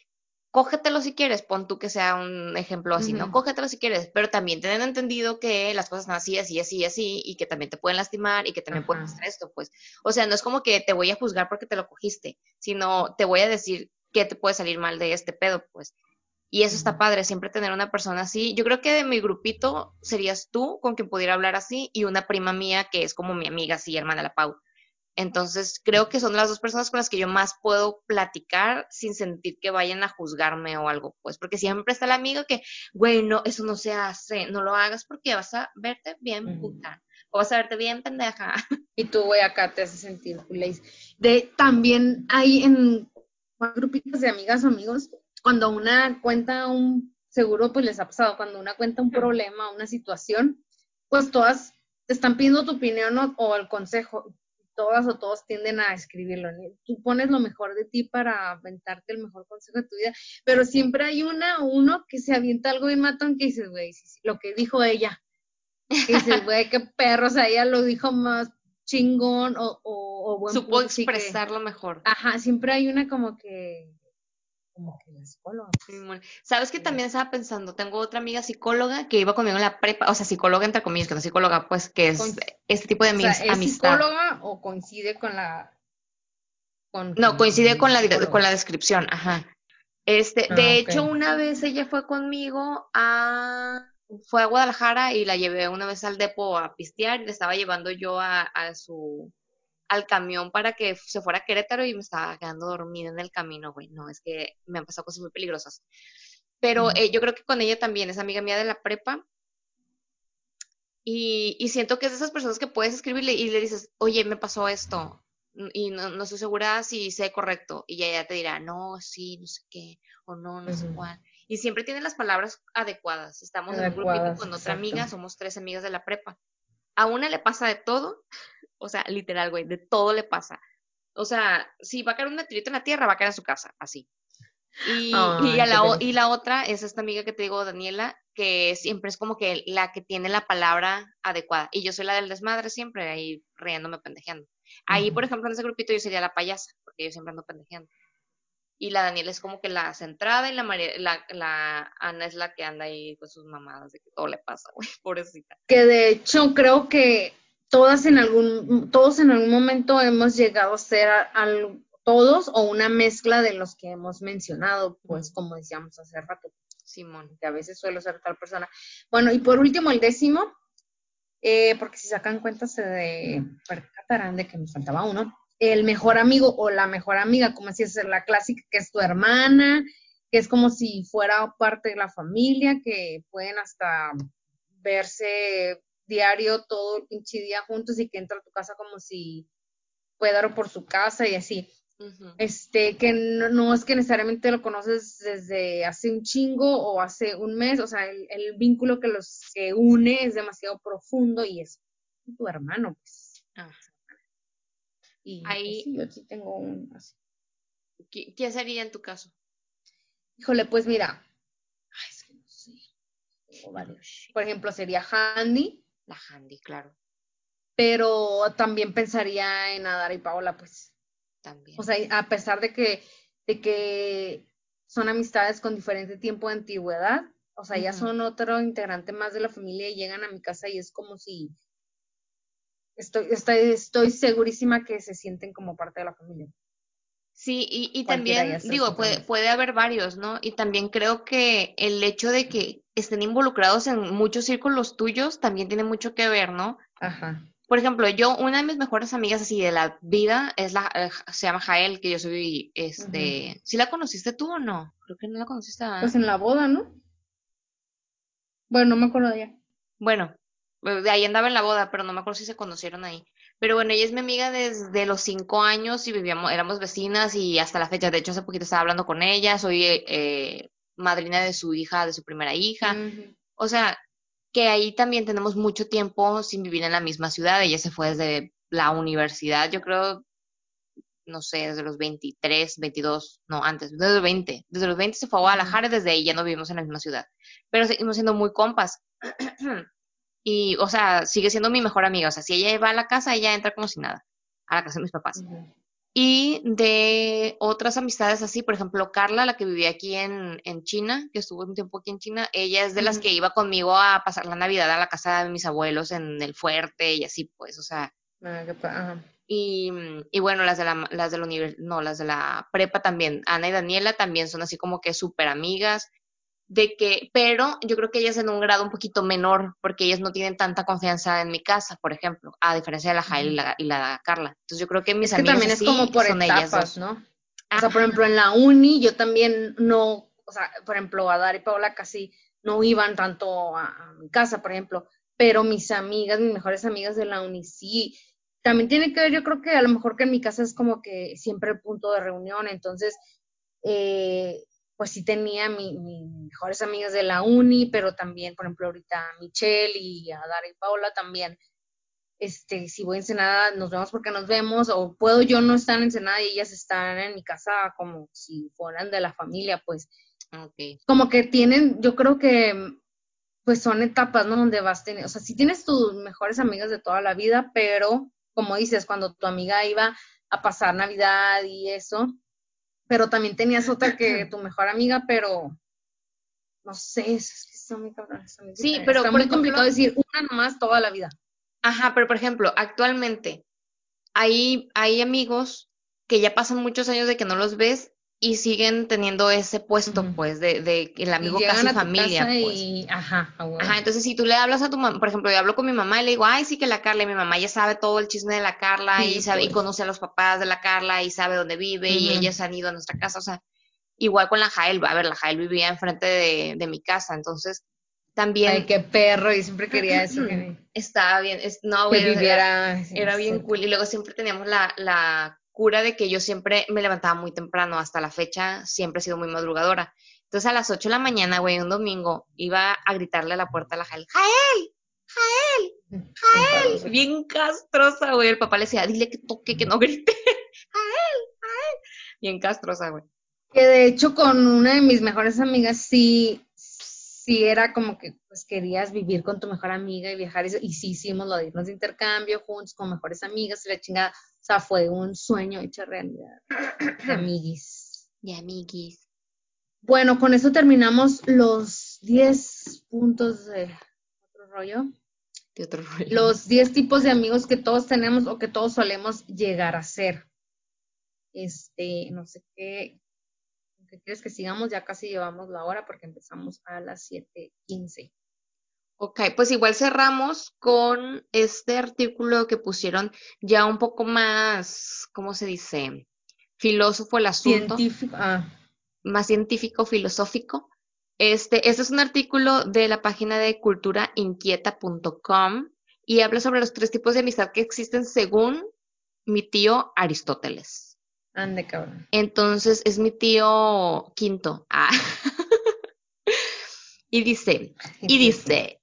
cógetelo si quieres, pon tú que sea un ejemplo así, ¿no? Cógetelo si quieres, pero también ten entendido que las cosas son así, así, así, así, y que también te pueden lastimar y que también pueden hacer esto, pues. O sea, no es como que te voy a juzgar porque te lo cogiste, sino te voy a decir qué te puede salir mal de este pedo, pues. Y eso está padre, siempre tener una persona así. Yo creo que de mi grupito serías tú con quien pudiera hablar así y una prima mía que es como mi amiga, así, hermana la Pau. Entonces, creo que son las dos personas con las que yo más puedo platicar sin sentir que vayan a juzgarme o algo, pues, porque siempre está la amiga que, güey, no, eso no se hace, no lo hagas porque vas a verte bien puta, o vas a verte bien pendeja. Y tú, güey, acá te hace sentir De, también hay en grupitos de amigas o amigos, cuando una cuenta un, seguro pues les ha pasado, cuando una cuenta un problema, una situación, pues todas te están pidiendo tu opinión o, o el consejo todas o todos tienden a escribirlo. Tú pones lo mejor de ti para aventarte el mejor consejo de tu vida, pero siempre hay una o uno que se avienta algo bien matón que dices, güey, lo que dijo ella. Que dices, güey, qué perro, o sea, ella lo dijo más chingón o, o, o Supo expresarlo mejor. Ajá, siempre hay una como que como que la psicóloga. Sabes que también estaba pensando, tengo otra amiga psicóloga que iba conmigo en la prepa, o sea, psicóloga entre comillas, que no psicóloga, pues que es este tipo de o sea, ¿es psicóloga o coincide con la No, coincide con la con la descripción, ajá. Este, de ah, hecho, una vez ella fue conmigo a fue a Guadalajara y la llevé una vez al depo a pistear y le estaba llevando yo a, a su al camión para que se fuera a Querétaro y me estaba quedando dormida en el camino, güey. No, es que me han pasado cosas muy peligrosas. Pero eh, yo creo que con ella también es amiga mía de la prepa. Y, y, siento que es de esas personas que puedes escribirle y le dices, oye, me pasó esto. Y no, no estoy segura si sé correcto. Y ella te dirá, no, sí, no sé qué, o no, no sé cuál. Y siempre tiene las palabras adecuadas. Estamos en un grupito con otra amiga, somos tres amigas de la prepa. A una le pasa de todo o sea, literal, güey, de todo le pasa. O sea, si va a caer un meteorito en la Tierra, va a caer en su casa, así. Y, y, la, y la otra es esta amiga que te digo, Daniela, que siempre es como que la que tiene la palabra adecuada. Y yo soy la del desmadre siempre, ahí riéndome, pendejeando. Ahí, por ejemplo, en ese grupito yo sería la payasa, porque yo siempre ando pendejeando. Y la Daniela es como que la centrada y la, la, la Ana es la que anda ahí con sus mamadas de que todo le pasa, güey, pobrecita. Que de hecho creo que todas en algún, todos en algún momento hemos llegado a ser todos o una mezcla de los que hemos mencionado, pues como decíamos hace rato. Simón. Que a veces suelo ser tal persona. Bueno, y por último, el décimo, eh, porque si sacan cuenta se de percatarán de que nos faltaba uno. El mejor amigo o la mejor amiga, como decías, es la clásica, que es tu hermana, que es como si fuera parte de la familia, que pueden hasta verse diario todo el pinche día juntos y que entra a tu casa como si fuera por su casa y así. Este, que no, es que necesariamente lo conoces desde hace un chingo o hace un mes, o sea, el, vínculo que los que une es demasiado profundo y es tu hermano, pues. Y pues, Ahí, yo sí tengo un así. ¿Qué, sería en tu caso? Híjole, pues mira, es que no sé. Por ejemplo, sería Handy, la Handy, claro. Pero también pensaría en Adara y Paola, pues. También. O sea, a pesar de que, de que son amistades con diferente tiempo de antigüedad, o sea, ya son otro integrante más de la familia y llegan a mi casa y es como si estoy, estoy, estoy segurísima que se sienten como parte de la familia. Sí, y, y también, digo, puede, puede haber varios, ¿no? Y también creo que el hecho de que estén involucrados en muchos círculos tuyos también tiene mucho que ver, ¿no? Ajá. Por ejemplo, yo, una de mis mejores amigas así de la vida es la, eh, se llama Jael, que yo soy, este, ¿sí la conociste tú o no? Creo que no la conociste. Pues en la boda, ¿no? Bueno, no me acuerdo de ella. Bueno, de ahí andaba en la boda, pero no me acuerdo si se conocieron ahí. Pero bueno, ella es mi amiga desde los cinco años y vivíamos, éramos vecinas y hasta la fecha. De hecho, hace poquito estaba hablando con ella. Soy eh, madrina de su hija, de su primera hija. O sea, que ahí también tenemos mucho tiempo sin vivir en la misma ciudad. Ella se fue desde la universidad, yo creo, no sé, desde los 23, 22, no, antes, desde los 20. Desde los 20 se fue a Guadalajara y desde ahí ya no vivimos en la misma ciudad. Pero seguimos siendo muy compas. y, o sea, sigue siendo mi mejor amiga. O sea, si ella va a la casa, ella entra como si nada, a la casa de mis papás. Y de otras amistades así, por ejemplo, Carla, la que vivía aquí en, en China, que estuvo un tiempo aquí en China, ella es de las que iba conmigo a pasar la Navidad a la casa de mis abuelos en el fuerte y así, pues, o sea. Ah, y, y, bueno, las de la, las de la no, las de la prepa también, Ana y Daniela también son así como que súper amigas de que, pero yo creo que ellas en un grado un poquito menor, porque ellas no tienen tanta confianza en mi casa, por ejemplo, a diferencia de la Jael y la, y la Carla. Entonces yo creo que mis es que también es como por etapas, ¿no? O sea, por ejemplo, en la uni yo también no, o sea, por ejemplo, Adar y Paola casi no iban tanto a, mi casa, por ejemplo, pero mis amigas, mis mejores amigas de la uni sí. También tiene que ver, yo creo que a lo mejor que en mi casa es como que siempre el punto de reunión, entonces eh, pues sí tenía mis mejores amigas de la uni, pero también, por ejemplo, ahorita Michelle y a Dara y Paula también, este, si voy a Ensenada, nos vemos porque nos vemos, o puedo yo no estar en Ensenada y ellas están en mi casa como si fueran de la familia, pues. Okay. Como que tienen, yo creo que, pues son etapas, ¿no? Donde vas teniendo, o sea, sí tienes tus mejores amigas de toda la vida, pero, como dices, cuando tu amiga iba a pasar Navidad y eso, pero también tenías otra que tu mejor amiga, pero no sé, es está muy cabrón. sí, pero está muy complicado decir una nomás toda la vida. Ajá, pero por ejemplo, actualmente hay, hay amigos que ya pasan muchos años de que no los ves y siguen teniendo ese puesto, pues, de, de el amigo casi familia. Pues. Y, ajá, ajá, entonces si tú le hablas a tu mamá, por ejemplo, yo hablo con mi mamá y le digo, ay, sí que la Carla, y mi mamá ya sabe todo el chisme de la Carla y sabe, y pues. conoce a los papás de la Carla y sabe dónde vive y ellas han ido a nuestra casa, o sea, igual con la Jael, a ver, la Jael vivía enfrente de, de mi casa, entonces también. Ay, qué perro, y siempre quería eso. Estaba bien, es, no, güey, era, era, bien cool. Y luego siempre teníamos la, la cura de que yo siempre me levantaba muy temprano, hasta la fecha siempre he sido muy madrugadora. Entonces a las 8 de la mañana, güey, un domingo, iba a gritarle a la puerta a la Jael, ¡Jael! ¡Jael! ¡Jael! Bien castrosa, güey. El papá le decía, dile que toque, que no grite. ¡Jael! ¡Jael! Bien castrosa, güey. Que de hecho con una de mis mejores amigas sí, sí era como que pues querías vivir con tu mejor amiga y viajar y, y sí hicimos lo de irnos de intercambio juntos con mejores amigas y la chingada o sea, fue un sueño hecho realidad. De amiguis. De amiguis. Bueno, con eso terminamos los 10 puntos de otro rollo. De otro rollo. Los 10 tipos de amigos que todos tenemos o que todos solemos llegar a ser. Este, no sé qué, ¿qué quieres que sigamos? Ya casi llevamos la hora porque empezamos a las 7:15. Ok, pues igual cerramos con este artículo que pusieron ya un poco más, ¿cómo se dice? Filósofo el asunto. Científico. Ah. Más científico, filosófico. Este, este es un artículo de la página de culturainquieta.com y habla sobre los tres tipos de amistad que existen según mi tío Aristóteles. Ande, cabrón. Entonces es mi tío quinto. Ah. y dice, y dice,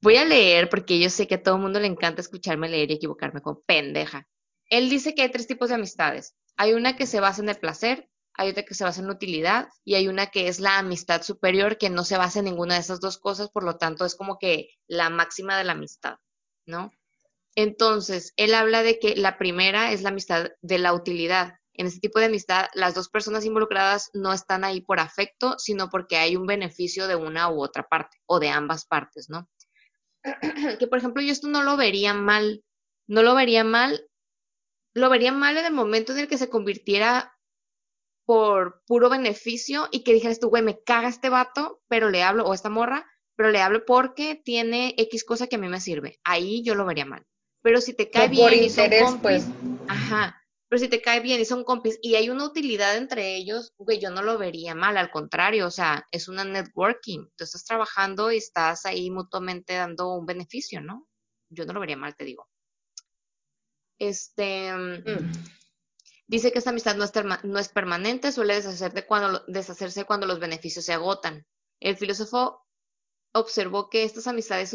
Voy a leer porque yo sé que a todo el mundo le encanta escucharme leer y equivocarme como pendeja. Él dice que hay tres tipos de amistades. Hay una que se basa en el placer, hay otra que se basa en la utilidad y hay una que es la amistad superior que no se basa en ninguna de esas dos cosas, por lo tanto es como que la máxima de la amistad, ¿no? Entonces, él habla de que la primera es la amistad de la utilidad. En este tipo de amistad, las dos personas involucradas no están ahí por afecto, sino porque hay un beneficio de una u otra parte o de ambas partes, ¿no? que por ejemplo yo esto no lo vería mal, no lo vería mal, lo vería mal en el momento en el que se convirtiera por puro beneficio y que dijeras tú, güey, me caga este vato, pero le hablo, o esta morra, pero le hablo porque tiene X cosa que a mí me sirve. Ahí yo lo vería mal. Pero si te cae bien y son pues. ajá, pero si te cae bien y son compis y hay una utilidad entre ellos, güey, yo no lo vería mal, al contrario, o sea, es una networking. Tú estás trabajando y estás ahí mutuamente dando un beneficio, ¿no? yo no lo vería mal, te digo. Este, Mm. dice que esta amistad no es, no es permanente, suele deshacerse cuando, deshacerse cuando los beneficios se agotan. El filósofo observó que estas amistades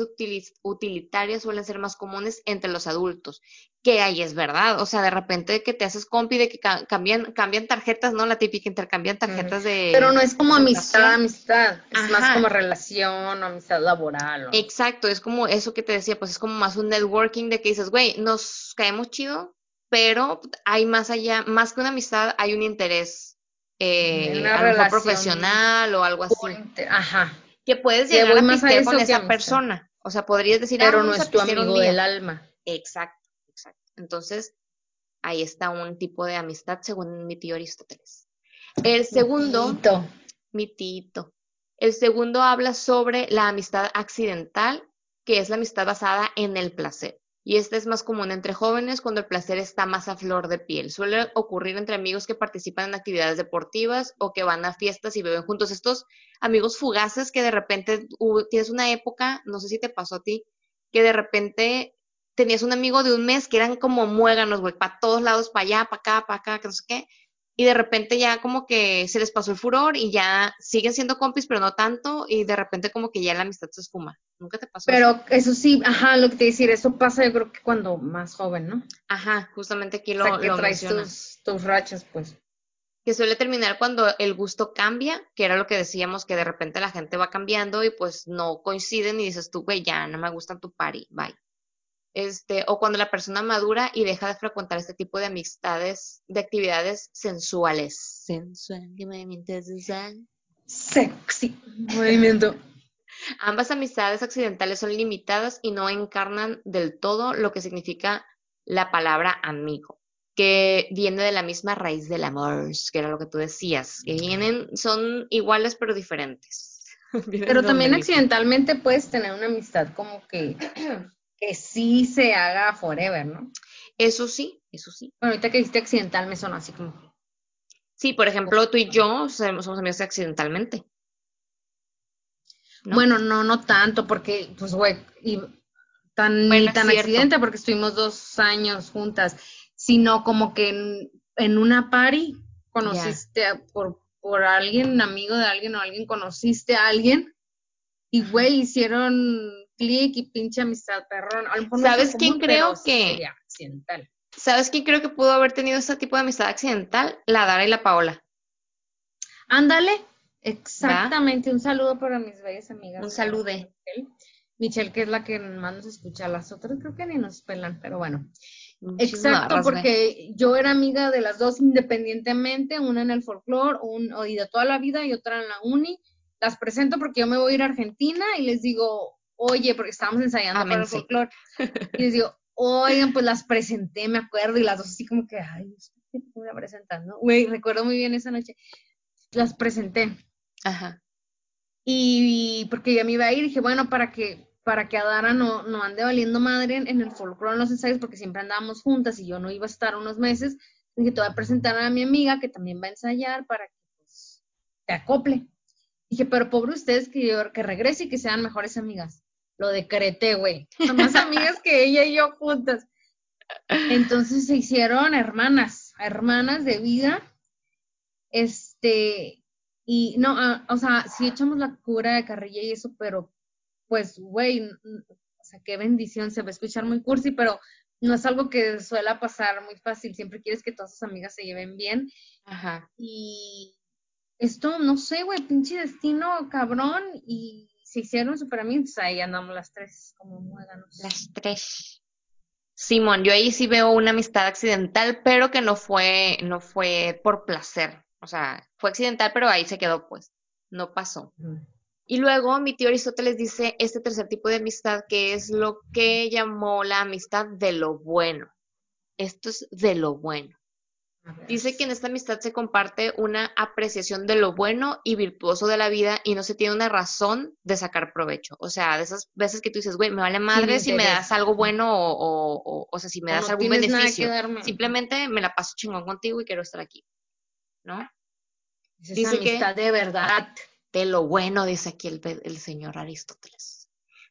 utilitarias suelen ser más comunes entre los adultos, que ahí es verdad, o sea, de repente que te haces compi de que ca- cambian, cambian tarjetas, ¿no? La típica, intercambian tarjetas de... Pero no es como amistad, amistad. Es Ajá. más como relación o amistad laboral. o- Exacto, es como eso que te decía, pues es como más un networking de que dices, güey, nos caemos chido, pero hay más allá, más que una amistad, hay un interés, eh, Una a lo mejor relación profesional o algo así, Ajá. Que puedes llegar voy a más a con esa persona, o sea, podrías decir, ah, Pero no es tu amigo del alma. Exacto, exacto. Entonces, ahí está un tipo de amistad según mi tío Aristóteles. El segundo, Tito. mi tito. El segundo habla sobre la amistad accidental, que es la amistad basada en el placer. Y esta es más común entre jóvenes cuando el placer está más a flor de piel. Suele ocurrir entre amigos que participan en actividades deportivas o que van a fiestas y beben juntos. Estos amigos fugaces que de repente tienes una época, no sé si te pasó a ti, que de repente tenías un amigo de un mes que eran como muéganos, güey, para todos lados, para allá, para acá, para acá, que no sé qué. Y de repente ya como que se les pasó el furor y ya siguen siendo compis, pero no tanto, y de repente como que ya la amistad se esfuma. ¿Nunca te pasó? Pero eso sí, ajá, lo que te decir, eso pasa yo creo que cuando más joven, ¿no? Ajá, justamente aquí O lo, sea, que lo traes tus, tus rachas, pues. Que suele terminar cuando el gusto cambia, que era lo que decíamos, que de repente la gente va cambiando y pues no coinciden y dices tú, güey, ya no me gusta tu party, bye. Este, o cuando la persona madura y deja de frecuentar este tipo de amistades, de actividades sensuales. Sensual, que movimiento sensual. Sexy. Movimiento. Ambas amistades accidentales son limitadas y no encarnan del todo lo que significa la palabra amigo, que viene de la misma raíz del amor, que era lo que tú decías, que vienen, son iguales pero diferentes. Pero también accidentalmente puedes tener una amistad como que, que sí se haga forever, ¿no? Eso sí, eso sí. Bueno, ahorita que dijiste accidental me sonó así como. Sí, por ejemplo, tú y yo somos, somos amigos accidentalmente. ¿no? Bueno, no, no tanto, porque, pues, güey, y tan, Bueno, ni tan cierto. accidente porque estuvimos dos años juntas, sino como que en, en una party conociste a- por, por alguien, amigo de alguien o alguien conociste a alguien y, güey, hicieron clic y pinche amistad, perrón. A lo mejor no es ¿Sabes quién común, creo que- accidental. ¿Sabes quién creo que pudo haber tenido este tipo de amistad accidental? La Dara y la Paola. Ándale, exactamente. Un saludo para mis bellas amigas. Un salude. Michelle. Que es la que más nos escucha, las otras creo que ni nos pelan, pero bueno. Exacto, porque yo era amiga de las dos independientemente, una en el folclore, un, y de toda la vida y otra en la uni. Las presento porque yo me voy a ir a Argentina y les digo, oye, porque estábamos ensayando para el folclore. Y les digo, oigan, pues las presenté, me acuerdo, y las dos así como que, ay, ¿qué te voy a presentar, no? Güey, recuerdo muy bien esa noche. Las presenté. Ajá. Y porque ya me iba a ir, dije, bueno, para que, para que Adara no, no ande valiendo madre en, en el folclore, en los ensayos, porque siempre andábamos juntas y yo no iba a estar unos meses, dije, te voy a presentar a mi amiga que también va a ensayar para que pues, te acople. Dije, pero pobre ustedes que, yo- que regrese y que sean mejores amigas. Lo decreté, güey. Son más amigas que ella y yo juntas. Entonces se hicieron hermanas, hermanas de vida. Este, y no, ah, o sea, sí echamos la cura de carrilla y eso, pero pues, güey, o sea, qué bendición, se va a escuchar muy cursi, pero no es algo que suele pasar muy fácil. Siempre quieres que todas tus amigas se lleven bien. Ajá. Y esto, no sé, güey, pinche destino cabrón. Y se hicieron súper amigos. Ahí andamos las tres como muéganos. Las tres. Simón, yo ahí sí veo una amistad accidental, pero que no fue, no fue por placer. O sea, fue accidental, pero ahí se quedó, pues. No pasó. Y luego mi tío Aristóteles dice este tercer tipo de amistad que es lo que llamó la amistad de lo bueno. Esto es de lo bueno. Dice que en esta amistad se comparte una apreciación de lo bueno y virtuoso de la vida y no se tiene una razón de sacar provecho. O sea, de esas veces que tú dices, güey, me vale madre si me das algo bueno o, o, o, o sea, si me das no algún que beneficio. Simplemente me la paso chingón contigo y quiero estar aquí. ¿No? Esa dice que- amistad de verdad. De lo bueno, dice aquí el, el señor Aristóteles.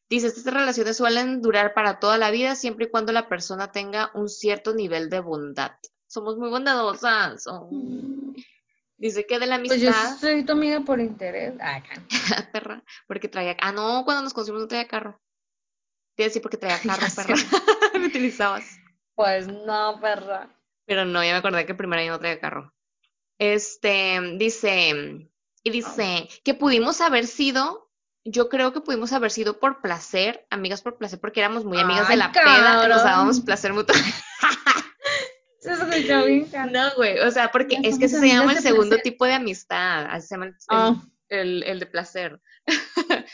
Dice, estas relaciones suelen durar para toda la vida siempre y cuando la persona tenga un cierto nivel de bondad. Somos muy bondadosas. oh. Dice que de la Pues yo amistad, soy tu amiga por interés. Ah, acá. perra, porque traía, ah, no, cuando nos conocimos no traía carro. Te iba a decir porque traía carro, perra. Me utilizabas. Pues no, perra. Pero no, ya me acordé que el primer año no traía carro. Este, dice, y dice que pudimos haber sido, yo creo que pudimos haber sido por placer, amigas por placer, porque éramos muy amigas de la peda nos dábamos placer mutuo. Escuchó bien. No, güey, o sea, porque es que somos se llama el segundo placer. tipo de amistad, así se llama el, Ah. el- el de placer.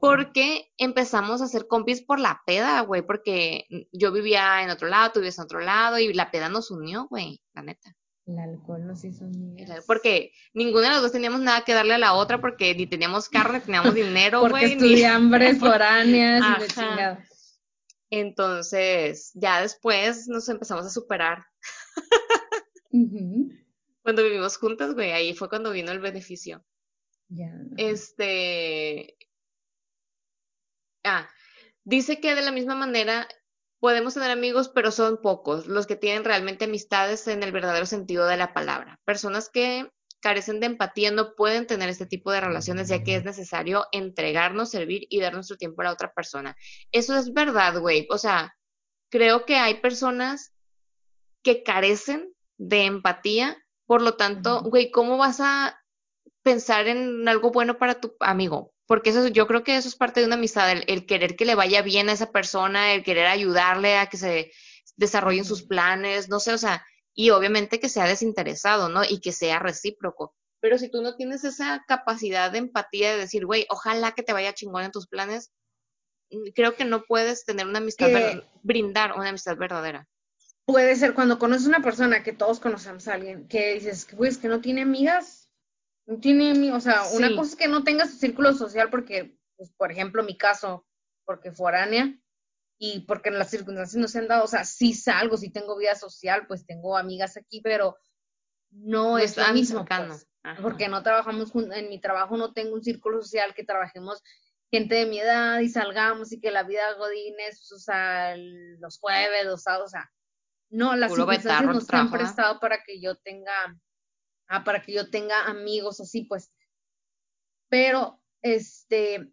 Porque empezamos a ser compis por la peda, güey, porque yo vivía en otro lado, tú vivías en otro lado y la peda nos unió, güey, la neta. El alcohol nos hizo amigas. Porque ninguno de los dos teníamos nada que darle a la otra porque ni teníamos carro, ni teníamos dinero, Porque güey. ni- estudiambres foráneas y de. Entonces, ya después nos empezamos a superar. Cuando vivimos juntas, güey, ahí fue cuando vino el beneficio. Ya. Este. Ah, dice que de la misma manera podemos tener amigos, pero son pocos los que tienen realmente amistades en el verdadero sentido de la palabra. Personas que carecen de empatía no pueden tener este tipo de relaciones, ya que es necesario entregarnos, servir y dar nuestro tiempo a la otra persona. Eso es verdad, güey. O sea, creo que hay personas que carecen de empatía, por lo tanto, güey, ¿cómo vas a pensar en algo bueno para tu amigo? Porque eso, yo creo que eso es parte de una amistad, el, el querer que le vaya bien a esa persona, el querer ayudarle a que se desarrollen sus planes, no sé, o sea, y obviamente que sea desinteresado, ¿no? Y que sea recíproco. Pero si tú no tienes esa capacidad de empatía de decir, güey, ojalá que te vaya chingón en tus planes, mm, creo que no puedes tener una amistad, Que- brindar una amistad verdadera. Puede ser cuando conoces una persona que todos conocemos a alguien, que dices, güey, es que no tiene amigas, no tiene amigos, o sea, una cosa es que no tenga su círculo social porque, pues, por ejemplo, mi caso, porque foránea y porque las circunstancias no se han dado, o sea, sí salgo, sí tengo vida social, pues tengo amigas aquí, pero no, No es lo mismo, pues, porque no trabajamos en mi trabajo no tengo un círculo social que trabajemos gente de mi edad y salgamos y que la vida godines, o sea, los jueves, los sábados, o sea, no, las circunstancias betarro no tu se han prestado para que yo tenga, ah, para que yo tenga amigos así, pues. Pero, este,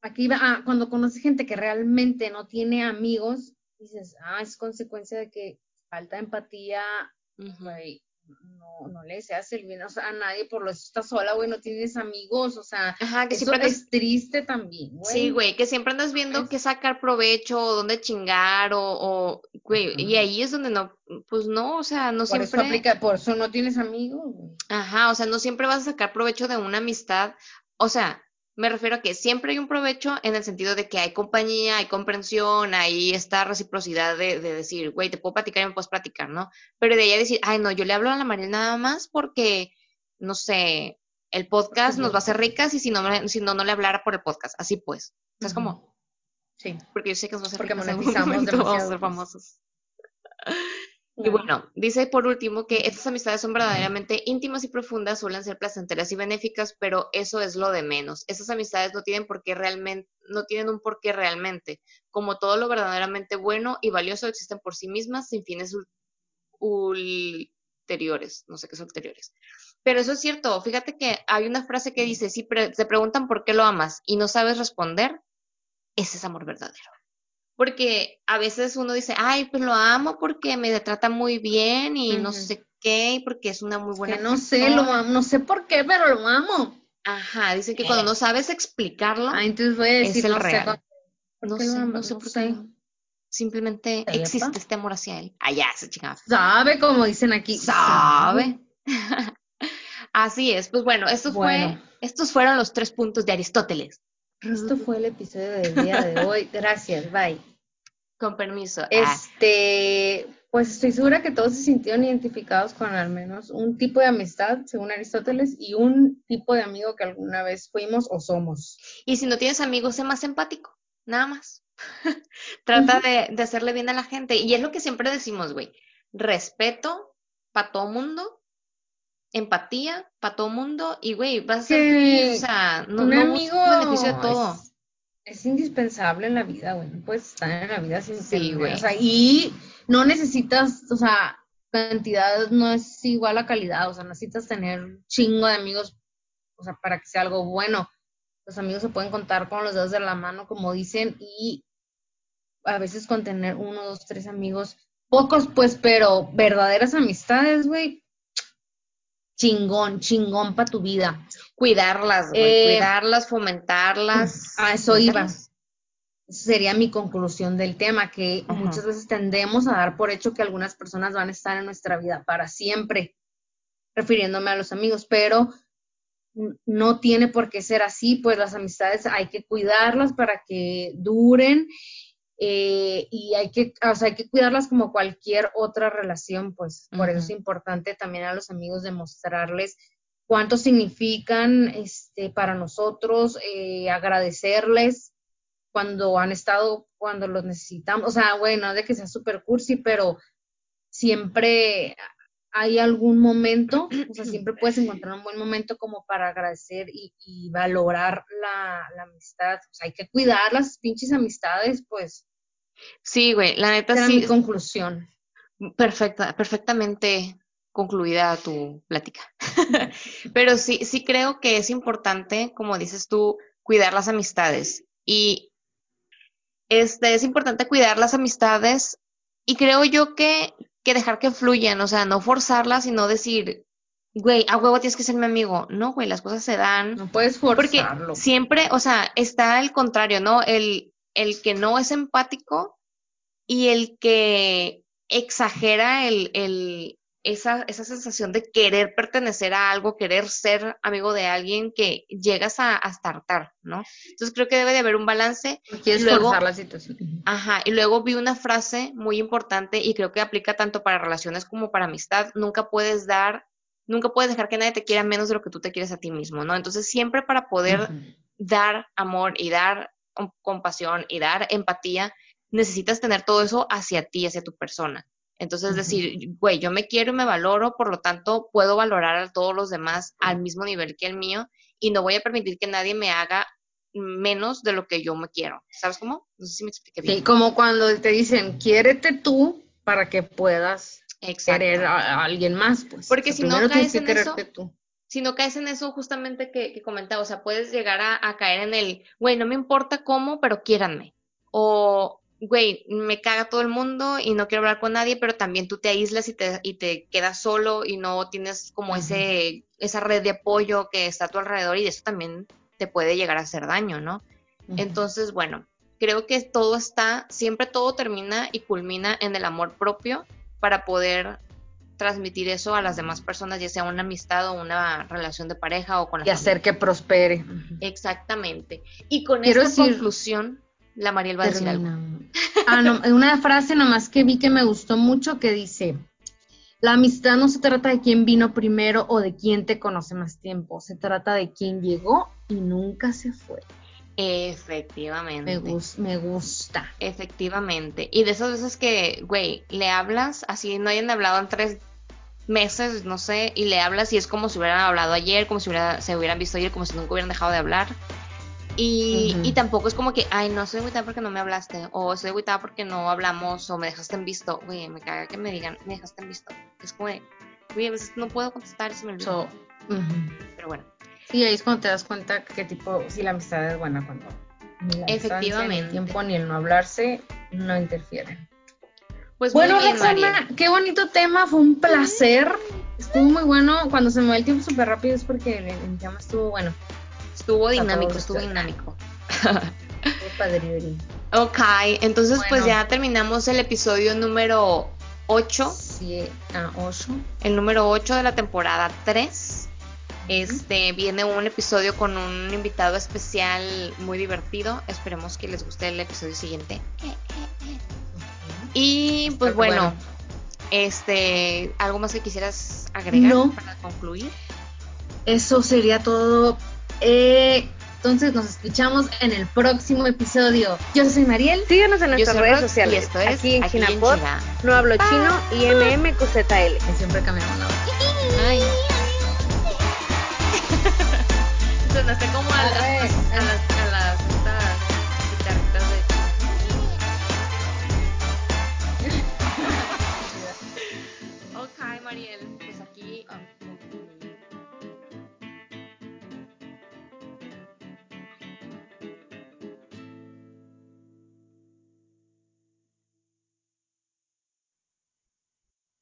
aquí va, ah, cuando conoces gente que realmente no tiene amigos, dices, ah, es consecuencia de que falta empatía, güey, no, no le deseas el bien o sea, a nadie, por lo eso estás sola, güey, no tienes amigos, o sea, Ajá, que eso siempre es triste también, güey. sí, güey, que siempre andas viendo qué sacar provecho o dónde chingar o, o, güey, y ahí es donde no, pues no, o sea, no Por eso siempre, aplica, por eso no tienes amigos, güey. ajá, o sea, no siempre vas a sacar provecho de una amistad, o sea, me refiero a que siempre hay un provecho en el sentido de que hay compañía, hay comprensión, hay esta reciprocidad de, de decir, güey, te puedo platicar y me puedes platicar, ¿no? Pero de ahí a decir, ay, no, yo le hablo a la Mariel nada más porque, no sé, el podcast nos va a hacer ricas y si no, si no, no le hablara por el podcast, así pues, ¿sabes Ujú. cómo? Sí. Porque yo sé que nos va a hacer Porque ricas en algún monetizamos momento, vamos a ser pues. famosos. Y bueno, dice por último que estas amistades son verdaderamente íntimas y profundas, suelen ser placenteras y benéficas, pero eso es lo de menos. Estas amistades no tienen por qué realmente, no tienen un porqué realmente. Como todo lo verdaderamente bueno y valioso existen por sí mismas sin fines ul- ulteriores, no sé qué son ulteriores. Pero eso es cierto, fíjate que hay una frase que dice, si pre- te preguntan por qué lo amas y no sabes responder, ese es amor verdadero. Porque a veces uno dice, ay, pues lo amo porque me trata muy bien y no sé qué, porque es una muy buena que no sé, lo amo, no sé por qué, pero lo amo. Ajá, dicen que cuando no sabes explicarlo, Ah, entonces voy a es el no sé real. no sé, amo, no sé no por qué. Simplemente existe este amor hacia él. Allá se chingaba. Sabe, como dicen aquí. ¿Sabe? Así es. Pues Bueno. fue, estos fueron los tres puntos de Aristóteles. Esto fue el episodio del día de hoy. Gracias, bye. Con permiso. Ah, Este, pues estoy segura que todos se sintieron identificados con al menos un tipo de amistad, según Aristóteles, y un tipo de amigo que alguna vez fuimos o somos. Y si no tienes amigos, sé más empático, nada más. Trata de, de hacerle bien a la gente. Y es lo que siempre decimos, güey. Respeto para todo mundo, empatía para todo mundo, y güey, vas a ser Que feliz, o sea, no, un no amigo beneficio de todo. es- es indispensable en la vida, güey. No puedes estar en la vida sin Sí, güey. O sea, y no necesitas, o sea, cantidad no es igual a calidad. O sea, necesitas tener un chingo de amigos, o sea, para que sea algo bueno. Los amigos se pueden contar con los dedos de la mano, como dicen, y a veces con tener uno, dos, tres amigos, pocos, pues, pero verdaderas amistades, güey. Chingón, chingón para tu vida. Cuidarlas, güey. Eh, cuidarlas, fomentarlas. a eso iba. fomentarlas. Esa sería mi conclusión del tema, que Ajá. muchas veces tendemos a dar por hecho que algunas personas van a estar en nuestra vida para siempre, refiriéndome a los amigos, pero no tiene por qué ser así, pues las amistades hay que cuidarlas para que duren eh, y hay que, o sea, hay que cuidarlas como cualquier otra relación, pues por eso es importante también a los amigos demostrarles cuánto significan este, para nosotros, eh, agradecerles cuando han estado, cuando los necesitamos, o sea, bueno, de que sea super cursi, pero siempre hay algún momento, o sea, siempre puedes encontrar un buen momento como para agradecer y, y valorar la, la amistad, o sea, hay que cuidar las pinches amistades, pues, Sí, güey. La neta era sí. mi conclusión. Perfecta, perfectamente concluida tu plática. Pero sí, sí creo que es importante, como dices tú, cuidar las amistades. Y este es importante cuidar las amistades y creo yo que, que dejar que fluyan, o sea, no forzarlas y no decir, güey, a huevo tienes que ser mi amigo. No, güey, las cosas se dan. No puedes Porque forzarlo. siempre, o sea, está el contrario, ¿no? El, el que no es empático y el que exagera el, el, esa, esa sensación de querer pertenecer a algo, querer ser amigo de alguien que llegas a, hartar, ¿no? Entonces creo que debe de haber un balance. Quieres luego- forzar la situación. Ajá, y luego vi una frase muy importante y creo que aplica tanto para relaciones como para amistad. Nunca puedes dar, nunca puedes dejar que nadie te quiera menos de lo que tú te quieres a ti mismo, ¿no? Entonces siempre para poder dar amor y dar compasión y dar empatía, necesitas tener todo eso hacia ti, hacia tu persona. Entonces decir, güey, yo me quiero y me valoro, por lo tanto puedo valorar a todos los demás al mismo nivel que el mío y no voy a permitir que nadie me haga menos de lo que yo me quiero. ¿Sabes cómo? No sé si me expliqué bien. Sí, como cuando te dicen, quiérete tú para que puedas Exacto. querer a, a alguien más, pues. Porque O sea, si no caes en eso- tú. si no caes en eso justamente que, que comentaba, o sea, puedes llegar a, a caer en el, güey, no me importa cómo, pero quiéranme. O, güey, me caga todo el mundo y no quiero hablar con nadie, pero también tú te aíslas y te, y te quedas solo y no tienes como ese, esa red de apoyo que está a tu alrededor y eso también te puede llegar a hacer daño, ¿no? Entonces, bueno, creo que todo está, siempre todo termina y culmina en el amor propio para poder transmitir eso a las demás personas, ya sea una amistad o una relación de pareja o con la y hacer que prospere. Exactamente. Y con esta decir- conclusión, la Mariel va a decir algo. Terminamos. Ah, no, una frase nomás que vi que me gustó mucho que dice, la amistad no se trata de quién vino primero o de quién te conoce más tiempo, se trata de quién llegó y nunca se fue. Efectivamente. Me, gus- me gusta. Efectivamente. Y de esas veces que, güey, le hablas, así no hayan hablado en tres meses, no sé, y le hablas y es como si hubieran hablado ayer, como si hubiera- se hubieran visto ayer, como si nunca hubieran dejado de hablar. Y, y tampoco es como que, ay, no estoy agüitada porque no me hablaste, o estoy agüitada porque no hablamos, o me dejaste en visto. Güey, me caga que me digan, me dejaste en visto. Es como güey, a veces no puedo contestar y se me olvida. So. Pero bueno, Sí, ahí es cuando te das cuenta qué tipo, si la amistad es buena cuando ni la distancia, ni Efectivamente. el tiempo ni el no hablarse no interfieren. pues Bueno, Roxana, qué bonito tema, fue un placer. Estuvo muy bueno. Cuando se me va el tiempo súper rápido es porque el, el tema estuvo bueno. Estuvo dinámico, estuvo dinámico. Ok, entonces pues ya terminamos el episodio número 8, Sí, a 8. el número 8 de la temporada 3. Este viene un episodio con un invitado especial muy divertido. Esperemos que les guste el episodio siguiente. Y pues bueno, bueno. este, ¿algo más que quisieras agregar No. para concluir? Eso sería todo. Eh, entonces nos escuchamos en el próximo episodio. Yo soy Mariel. Síguenos en nuestras redes sociales. Aquí en aquí No hablo chino y MMQZL. Y siempre cambiamos la voz. Ay. Sonaste como a, a, las, a, las, a las, a las, guitarritas de. ok, Mariel.